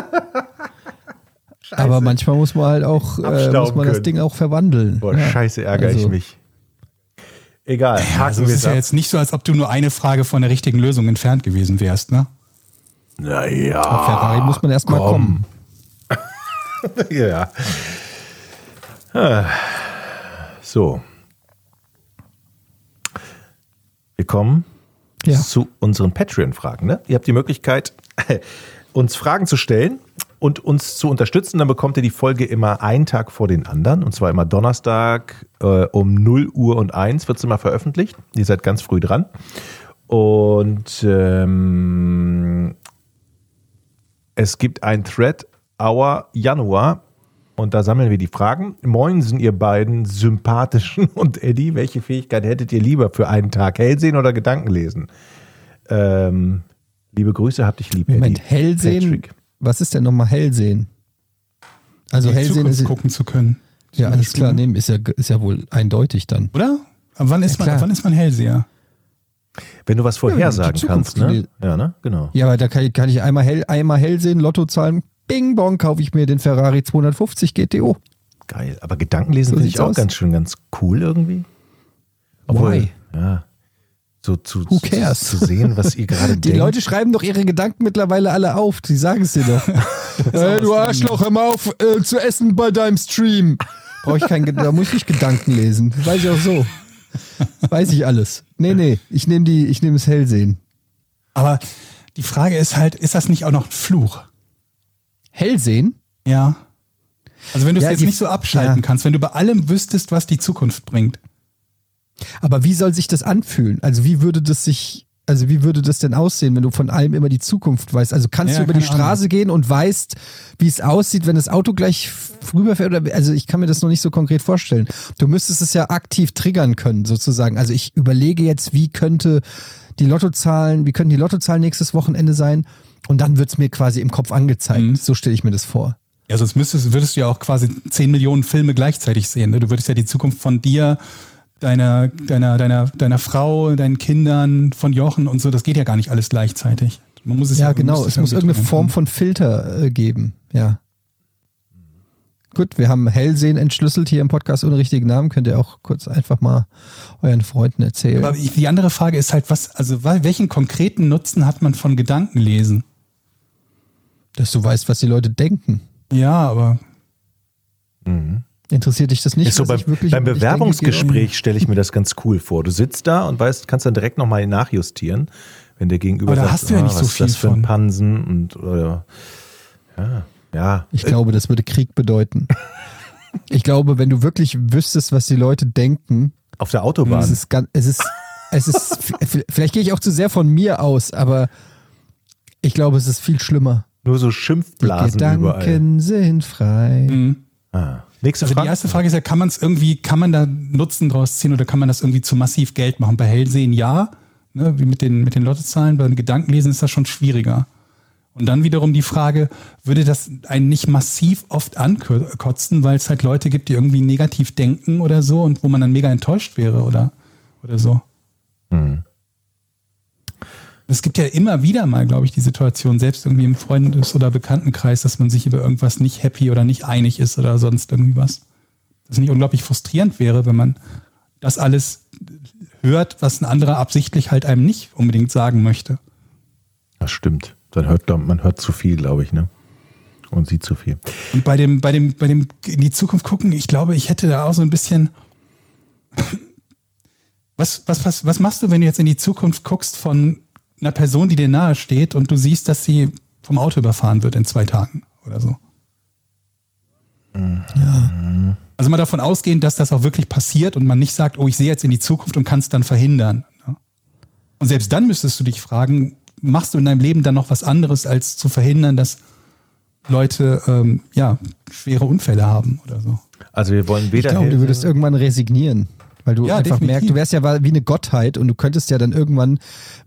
Aber manchmal muss man halt auch äh, muss man das. Ding auch verwandeln. Boah, Ja. scheiße, ärgere ich Also, mich. Egal, Ja, haken also es ist es ja ab. jetzt nicht so, als ob du nur eine Frage von der richtigen Lösung entfernt gewesen wärst, ne? Naja. Auf Ferrari muss man erstmal komm. kommen. ja. Ah. So. Wir kommen Ja. zu unseren Patreon-Fragen. Ne? Ihr habt die Möglichkeit, uns Fragen zu stellen und uns zu unterstützen. Dann bekommt ihr die Folge immer einen Tag vor den anderen. Und zwar immer Donnerstag äh, um 0 Uhr und 1 wird es immer veröffentlicht. Ihr seid ganz früh dran. Und ähm, es gibt ein Thread Hour Januar und da sammeln wir die Fragen. Moin sind ihr beiden sympathischen und Eddie, welche Fähigkeit hättet ihr lieber für einen Tag? Hellsehen oder Gedankenlesen? Ähm, liebe Grüße, hab dich lieb, Moment, Eddie. Hellsehen. Patrick. Was ist denn nochmal Hellsehen? Also Die Hellsehen Zukunft ist gucken zu können. ja alles Beispiel, klar, ne? nee, ist ja ist ja wohl eindeutig dann. Oder? Aber wann ist, Ja, man, klar. wann ist man Hellseher? Wenn du was vorhersagen die kannst, Zukunft ne? Ja, ne? Genau. Ja, aber da kann ich, kann ich einmal hell einmal hell sehen, Lotto zahlen, Bing Bong, kaufe ich mir den Ferrari 250 GTO. Geil. Aber Gedankenlesen So finde ich auch aus. ganz schön, ganz cool irgendwie. Why? ja. So zu, Who zu, cares? zu sehen, was ihr gerade Die denkt. Leute schreiben doch ihre Gedanken mittlerweile alle auf. Die sagen es dir doch. hey, du Arschloch, hör mal auf äh, zu essen bei deinem Stream. Brauche ich keinen, Ge- da muss ich nicht Gedanken lesen. Weiß ich auch so. Weiß ich alles. Nee, nee, ich nehme die, ich nehme das Hellsehen. Aber die Frage ist halt, ist das nicht auch noch ein Fluch? Hellsehen? Ja. Also wenn du es Ja, jetzt die- nicht so abschalten ja. kannst, wenn du bei allem wüsstest, was die Zukunft bringt. Aber wie soll sich das anfühlen? Also wie würde das sich, also wie würde das denn aussehen, wenn du von allem immer die Zukunft weißt? Also kannst Ja, du über die keine Ahnung. Straße gehen und weißt, wie es aussieht, wenn das Auto gleich rüberfährt? Oder, also ich kann mir das noch nicht so konkret vorstellen. Du müsstest es ja aktiv triggern können, sozusagen. Also ich überlege jetzt, wie könnte die Lottozahlen, wie könnten die Lottozahlen nächstes Wochenende sein? Und dann wird es mir quasi im Kopf angezeigt. Mhm. So stelle ich mir das vor. Ja, sonst müsstest, würdest du ja auch quasi 10 Millionen Filme gleichzeitig sehen. Ne? Du würdest ja die Zukunft von dir, deiner, deiner, deiner, deiner Frau, deinen Kindern, von Jochen und so, das geht ja gar nicht alles gleichzeitig. Man muss es Ja, man genau. müsste Es muss irgendwie irgendeine Form von Filter äh, geben. Ja. Gut, wir haben Hellsehen entschlüsselt hier im Podcast ohne richtigen Namen. Könnt ihr auch kurz einfach mal euren Freunden erzählen. Aber die andere Frage ist halt, was, also welchen konkreten Nutzen hat man von Gedankenlesen? dass du weißt, was die Leute denken. Ja, aber Interessiert dich das nicht? Ist so beim, beim Bewerbungsgespräch stelle ich mir das ganz cool vor. Du sitzt da und weißt, kannst dann direkt nochmal nachjustieren, wenn der Gegenüber Aber da sagt, hast du ja ah, nicht so was ist das viel für ein. Pansen und oder ja, ja. Ich glaube, das würde Krieg bedeuten. ich glaube, wenn du wirklich wüsstest, was die Leute denken, Auf der es Autobahn. ist ganz, es ist, es ist, vielleicht gehe ich auch zu sehr von mir aus, aber ich glaube, es ist viel schlimmer. Nur so Die Schimpfblasen überall. Gedanken sind frei. mhm. Ah. Nächste Also Frage. die erste Frage ist ja, kann man es irgendwie, kann man da Nutzen draus ziehen oder kann man das irgendwie zu massiv Geld machen? Bei Hellsehen ja, ne, wie mit den, mit den Lottozahlen, beim Gedankenlesen ist das schon schwieriger. Und dann wiederum die Frage, würde das einen nicht massiv oft ankotzen, weil es halt Leute gibt, die irgendwie negativ denken oder so und wo man dann mega enttäuscht wäre oder, oder so? Hm. Es gibt ja immer wieder mal, glaube ich, die Situation, selbst irgendwie im Freundes- oder Bekanntenkreis, dass man sich über irgendwas nicht happy oder nicht einig ist oder sonst irgendwie was. Das nicht unglaublich frustrierend wäre, wenn man das alles hört, was ein anderer absichtlich halt einem nicht unbedingt sagen möchte. Das stimmt. Dann hört man hört zu viel, glaube ich, ne? Und sieht zu viel. Und bei dem, bei dem, bei dem in die Zukunft gucken, ich glaube, ich hätte da auch so ein bisschen. Was, was, was, was machst du, wenn du jetzt in die Zukunft guckst von einer Person, die dir nahe steht und du siehst, dass sie vom Auto überfahren wird in zwei Tagen oder so? Also mal davon ausgehen, dass das auch wirklich passiert und man nicht sagt, oh, ich sehe jetzt in die Zukunft und kann es dann verhindern. Und selbst dann müsstest du dich fragen, machst du in deinem Leben dann noch was anderes, als zu verhindern, dass Leute ähm, ja, schwere Unfälle haben oder so. Also wir wollen Ich weder glaube, du würdest irgendwann resignieren. Weil du Ja, einfach definitiv. merkst, du wärst ja wie eine Gottheit und du könntest ja dann irgendwann,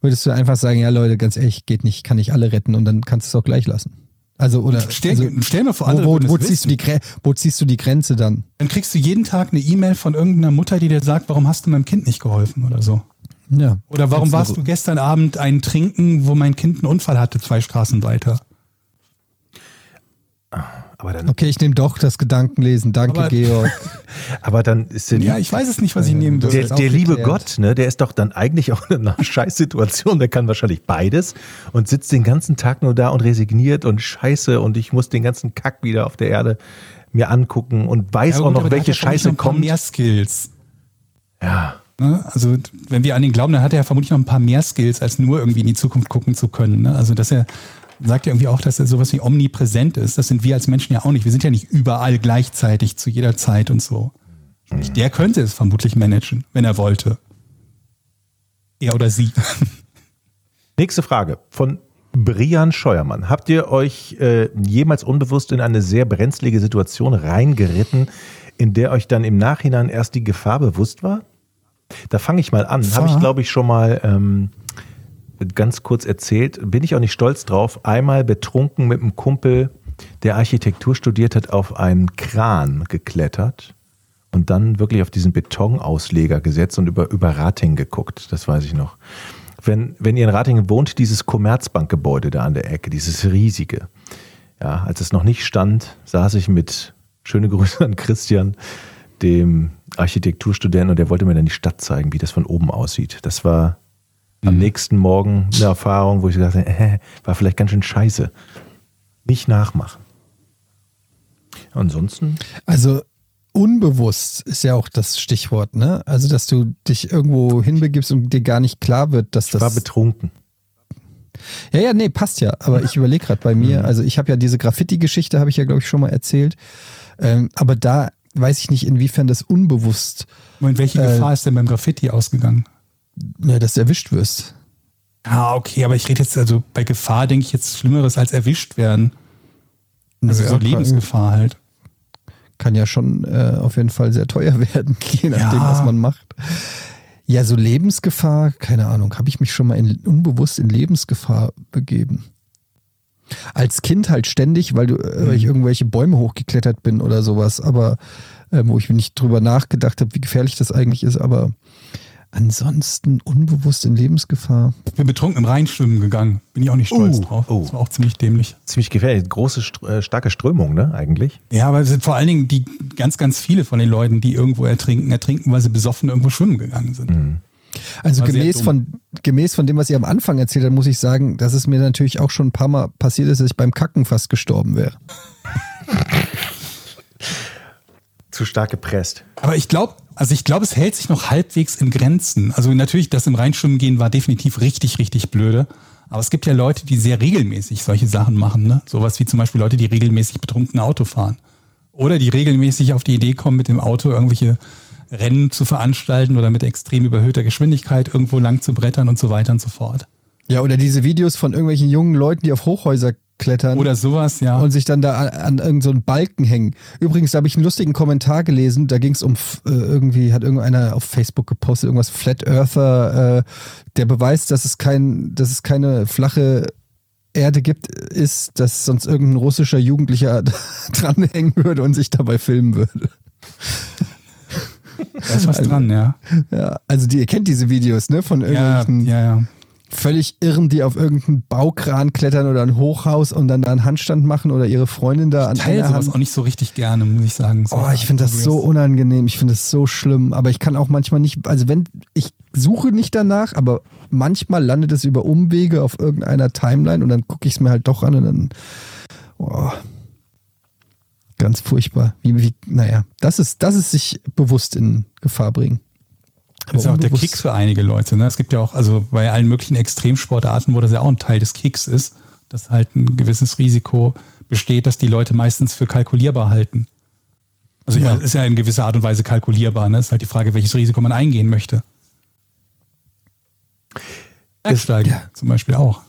würdest du einfach sagen, ja Leute, ganz ehrlich, geht nicht, kann nicht alle retten und dann kannst du es auch gleich lassen. Also, oder, Stell, also, stell mir vor, wo, andere wo, ziehst du die, wo ziehst du die Grenze dann? Dann kriegst du jeden Tag eine E-Mail von irgendeiner Mutter, die dir sagt, warum hast du meinem Kind nicht geholfen oder so. Ja. Oder warum warst du gestern Abend einen Trinken, wo mein Kind einen Unfall hatte, zwei Straßen weiter? Aber dann, Okay, ich nehme doch das Gedankenlesen. Danke, Aber- Georg. aber dann ist der, Ja, ich weiß es nicht, was ich nehmen das der, der liebe. Gott, ne, der ist doch dann eigentlich auch in einer Scheißsituation. Der kann wahrscheinlich beides und sitzt den ganzen Tag nur da und resigniert und scheiße und ich muss den ganzen Kack wieder auf der Erde mir angucken und weiß Ja, auch gut, noch, aber der welche Scheiße noch kommt. mehr Skills. Ja. Ne? Also wenn wir an ihn glauben, dann hat er ja vermutlich noch ein paar mehr Skills, als nur irgendwie in die Zukunft gucken zu können. Ne? Also dass er sagt ja irgendwie auch, dass er sowas wie omnipräsent ist. Das sind wir als Menschen ja auch nicht. Wir sind ja nicht überall gleichzeitig zu jeder Zeit und so. Der könnte es vermutlich managen, wenn er wollte. Er oder sie. Nächste Frage von Brian Scheuermann. Habt ihr euch äh, jemals unbewusst in eine sehr brenzlige Situation reingeritten, in der euch dann im Nachhinein erst die Gefahr bewusst war? Da fange ich mal an. Habe ich, glaube ich, schon mal ähm, ganz kurz erzählt. Bin ich auch nicht stolz drauf. Einmal betrunken mit einem Kumpel, der Architektur studiert hat, auf einen Kran geklettert und dann wirklich auf diesen Betonausleger gesetzt und über, über Rating geguckt. Das weiß ich noch. Wenn, wenn ihr in Ratingen wohnt, dieses Commerzbankgebäude da an der Ecke, dieses riesige. Ja, als es noch nicht stand, saß ich mit, schöne Grüße an Christian, dem Architekturstudenten, und der wollte mir dann die Stadt zeigen, wie das von oben aussieht. Das war am nächsten Morgen eine Erfahrung, wo ich gesagt habe, äh, war vielleicht ganz schön scheiße. Nicht nachmachen. Ansonsten, Also unbewusst ist ja auch das Stichwort, ne? Also, dass du dich irgendwo hinbegibst und dir gar nicht klar wird, dass ich war das. betrunken. Ja, ja, nee, passt ja. Aber ich überlege gerade bei mir, also ich habe ja diese Graffiti-Geschichte, habe ich ja, glaube ich, schon mal erzählt. Ähm, aber da weiß ich nicht, inwiefern das unbewusst, Und welche Äh, Gefahr ist denn beim Graffiti ausgegangen? Ne, dass du erwischt wirst. Ah, okay, aber ich rede jetzt, also bei Gefahr denke ich jetzt Schlimmeres als erwischt werden. Also Ja, so kann- Lebensgefahr halt. Kann ja schon äh, auf jeden Fall sehr teuer werden, je nachdem, Ja. was man macht. Ja, so Lebensgefahr, keine Ahnung, habe ich mich schon mal in, unbewusst in Lebensgefahr begeben. Als Kind halt ständig, weil, du, äh, weil ich irgendwelche Bäume hochgeklettert bin oder sowas, aber äh, wo ich nicht drüber nachgedacht habe, wie gefährlich das eigentlich ist, aber ansonsten unbewusst in Lebensgefahr. Ich bin betrunken im Rhein schwimmen gegangen. Bin ich auch nicht stolz Oh, drauf. oh. Das war auch ziemlich dämlich. Ziemlich gefährlich. Große, äh, starke Strömung, ne, eigentlich. Ja, aber es sind vor allen Dingen die ganz, ganz viele von den Leuten, die irgendwo ertrinken, ertrinken, weil sie besoffen irgendwo schwimmen gegangen sind. Also War sehr gemäß von, gemäß von dem, was ihr am Anfang erzählt habt, muss ich sagen, dass es mir natürlich auch schon ein paar Mal passiert ist, dass ich beim Kacken fast gestorben wäre. Zu stark gepresst. Aber ich glaube, also ich glaube, es hält sich noch halbwegs in Grenzen. Also natürlich, das im Rheinschwimmen gehen war definitiv richtig, richtig blöde. Aber es gibt ja Leute, die sehr regelmäßig solche Sachen machen. Ne? Sowas wie zum Beispiel Leute, die regelmäßig betrunken Auto fahren. Oder die regelmäßig auf die Idee kommen, mit dem Auto irgendwelche Rennen zu veranstalten oder mit extrem überhöhter Geschwindigkeit irgendwo lang zu brettern und so weiter und so fort. Ja, oder diese Videos von irgendwelchen jungen Leuten, die auf Hochhäuser klettern Oder sowas, ja. und sich dann da an, an irgendeinen so einen Balken hängen. Übrigens, da habe ich einen lustigen Kommentar gelesen, da ging es um, äh, irgendwie hat irgendeiner auf Facebook gepostet, irgendwas Flat Earther, äh, der Beweis, dass es kein, dass es keine flache Erde gibt, ist, dass sonst irgendein russischer Jugendlicher dranhängen würde und sich dabei filmen würde. da ist was dran, ja. Ja, also die, ihr kennt diese Videos, ne? Von Ja, irgendwelchen ja, ja. Völlig Irren, die auf irgendeinen Baukran klettern oder ein Hochhaus und dann da einen Handstand machen oder ihre Freundin da an Ich teile einer sowas Hand. auch nicht so richtig gerne, muss ich sagen. So Oh, ich finde das so unangenehm, ich finde das so schlimm, aber ich kann auch manchmal nicht, also wenn, ich suche nicht danach, aber manchmal landet es über Umwege auf irgendeiner Timeline und dann gucke ich es mir halt doch an und dann, oh, ganz furchtbar. Wie, wie, naja, das ist, das ist sich bewusst in Gefahr bringen. Das ist ja auch der Kicks für einige Leute. Ne? Es gibt ja auch, also bei allen möglichen Extremsportarten, wo das ja auch ein Teil des Kicks ist, dass halt ein gewisses Risiko besteht, dass die Leute meistens für kalkulierbar halten. Also ja, Ja. ist ja in gewisser Art und Weise kalkulierbar. Ne? Es ist halt die Frage, welches Risiko man eingehen möchte. Bergsteigen ja. zum Beispiel auch.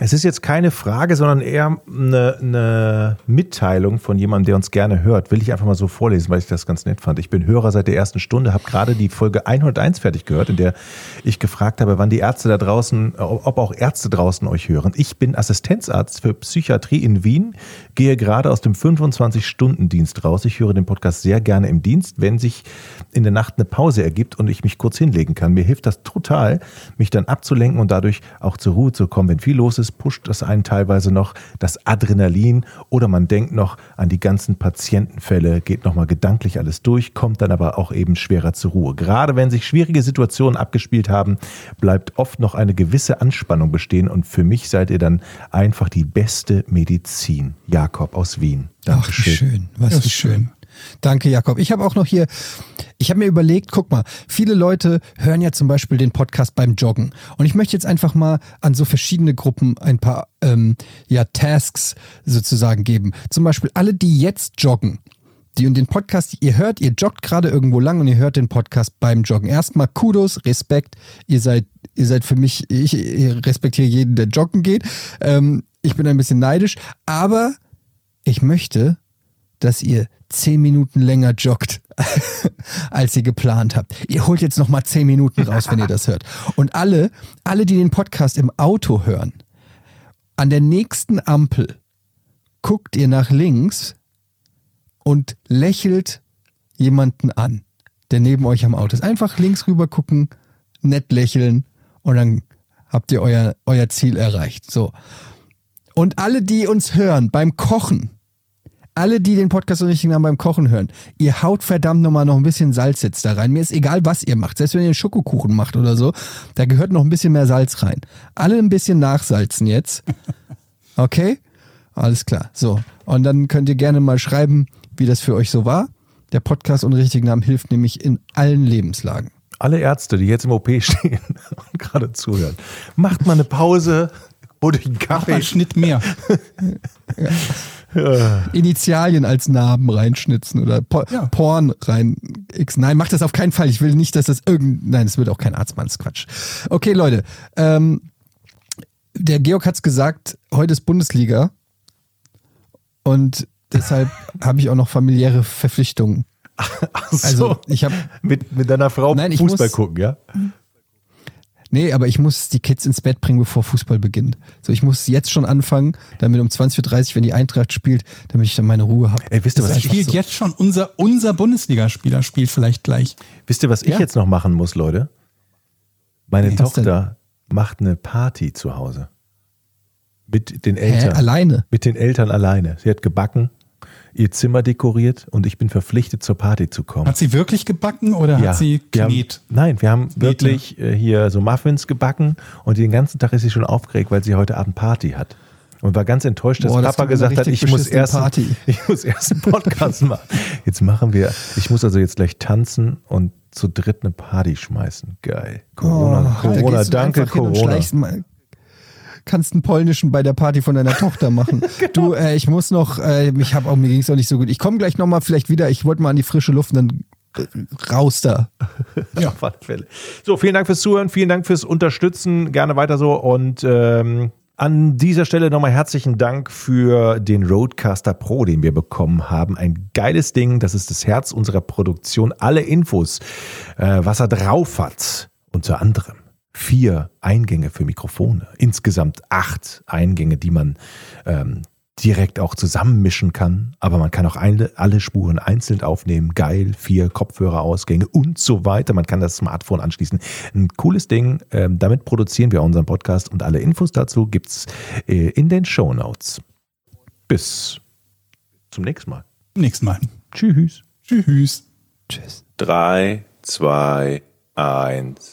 Es ist jetzt keine Frage, sondern eher eine, eine Mitteilung von jemandem, der uns gerne hört. Will ich einfach mal so vorlesen, weil ich das ganz nett fand. Ich bin Hörer seit der ersten Stunde, habe gerade die Folge 101 fertig gehört, in der ich gefragt habe, wann die Ärzte da draußen, ob auch Ärzte draußen euch hören. Ich bin Assistenzarzt für Psychiatrie in Wien, gehe gerade aus dem 25-Stunden-Dienst raus. Ich höre den Podcast sehr gerne im Dienst, wenn sich in der Nacht eine Pause ergibt und ich mich kurz hinlegen kann. Mir hilft das total, mich dann abzulenken und dadurch auch zur Ruhe zu kommen, wenn viel los ist pusht das einen teilweise noch das Adrenalin oder man denkt noch an die ganzen Patientenfälle, geht nochmal gedanklich alles durch, kommt dann aber auch eben schwerer zur Ruhe. Gerade wenn sich schwierige Situationen abgespielt haben, bleibt oft noch eine gewisse Anspannung bestehen und für mich seid ihr dann einfach die beste Medizin. Jakob aus Wien. Dankeschön. Ach, schön. Was das ist schön. Danke, Jakob. Ich habe auch noch hier, ich habe mir überlegt, guck mal, viele Leute hören ja zum Beispiel den Podcast beim Joggen. Und ich möchte jetzt einfach mal an so verschiedene Gruppen ein paar ähm, ja, Tasks sozusagen geben. Zum Beispiel alle, die jetzt joggen. Die und den Podcast, ihr hört, ihr joggt gerade irgendwo lang und ihr hört den Podcast beim Joggen. Erstmal Kudos, Respekt. Ihr seid, ihr seid für mich, ich, respektiere jeden, der joggen geht. Ähm, ich bin ein bisschen neidisch, aber ich möchte, dass ihr zehn Minuten länger joggt, als ihr geplant habt. Ihr holt jetzt noch mal zehn Minuten raus, wenn ihr das hört. Und alle, alle, die den Podcast im Auto hören, an der nächsten Ampel guckt ihr nach links und lächelt jemanden an, der neben euch am Auto ist. Einfach links rüber gucken, nett lächeln und dann habt ihr euer, euer Ziel erreicht. So. Und alle, die uns hören beim Kochen, alle, die den Podcast so richtig haben beim Kochen hören, ihr haut verdammt nochmal noch ein bisschen Salz jetzt da rein. Mir ist egal, was ihr macht. Selbst wenn ihr einen Schokokuchen macht oder so, da gehört noch ein bisschen mehr Salz rein. Alle ein bisschen nachsalzen jetzt. Okay? Alles klar. So. Und dann könnt ihr gerne mal schreiben, wie das für euch so war. Der Podcast ohne richtigen Namen hilft nämlich in allen Lebenslagen. Alle Ärzte, die jetzt im OP stehen und gerade zuhören, macht mal eine Pause, einen Kaffee. Einen Schnitt mehr. ja. Initialien als Narben reinschnitzen oder po ja. Porn rein. X. Nein, mach das auf keinen Fall. Ich will nicht, dass das irgend. Nein, das wird auch kein Arzt machen. Das ist Quatsch. Okay, Leute. Ähm, der Georg hat's gesagt, heute ist Bundesliga. Und deshalb habe ich auch noch familiäre Verpflichtungen. Ach so. Also ich habe mit, mit deiner Frau Nein, Fußball muss, gucken, ja? Nee, aber ich muss die Kids ins Bett bringen, bevor Fußball beginnt. So, ich muss jetzt schon anfangen, damit um 20.30 Uhr, wenn die Eintracht spielt, damit ich dann meine Ruhe habe. Ey, wisst ihr, was spielt so. jetzt schon unser, unser Bundesligaspieler spielt vielleicht gleich. Wisst ihr, was ich ja? jetzt noch machen muss, Leute? Meine nee, Tochter macht eine Party zu Hause. Mit den Eltern. Hä? Alleine? Mit den Eltern alleine. Sie hat gebacken, ihr Zimmer dekoriert und ich bin verpflichtet, zur Party zu kommen. Hat sie wirklich gebacken oder ja, hat sie? Haben, nein, wir haben Knete. wirklich äh, hier so Muffins gebacken und den ganzen Tag ist sie schon aufgeregt, weil sie heute Abend Party hat. Und war ganz enttäuscht, dass Boah, Papa gesagt hat, ich muss, erst, Party. ich muss erst einen Podcast machen. Jetzt machen wir, ich muss also jetzt gleich tanzen und zu dritt eine Party schmeißen. Geil. Corona, oh, Corona, danke Corona kannst einen polnischen bei der Party von deiner Tochter machen. genau. Du, äh, ich muss noch, äh, ich habe auch, mir ging es auch nicht so gut. Ich komme gleich nochmal vielleicht wieder, ich wollte mal an die frische Luft und dann äh, raus da. ja, auf alle Fälle. So, vielen Dank fürs Zuhören, vielen Dank fürs Unterstützen, gerne weiter so und ähm, an dieser Stelle nochmal herzlichen Dank für den Roadcaster Pro, den wir bekommen haben. Ein geiles Ding, das ist das Herz unserer Produktion. Alle Infos, äh, was er drauf hat, unter anderem vier Eingänge für Mikrofone, insgesamt acht Eingänge, die man ähm, direkt auch zusammenmischen kann, aber man kann auch eine, alle Spuren einzeln aufnehmen. Geil, vier Kopfhörerausgänge und so weiter. Man kann das Smartphone anschließen. Ein cooles Ding. Ähm, damit produzieren wir unseren Podcast und alle Infos dazu gibt's äh, in den Show Notes. Bis zum nächsten Mal. Nächsten Mal. Tschüss. Tschüss. Tschüss. Drei, zwei, eins.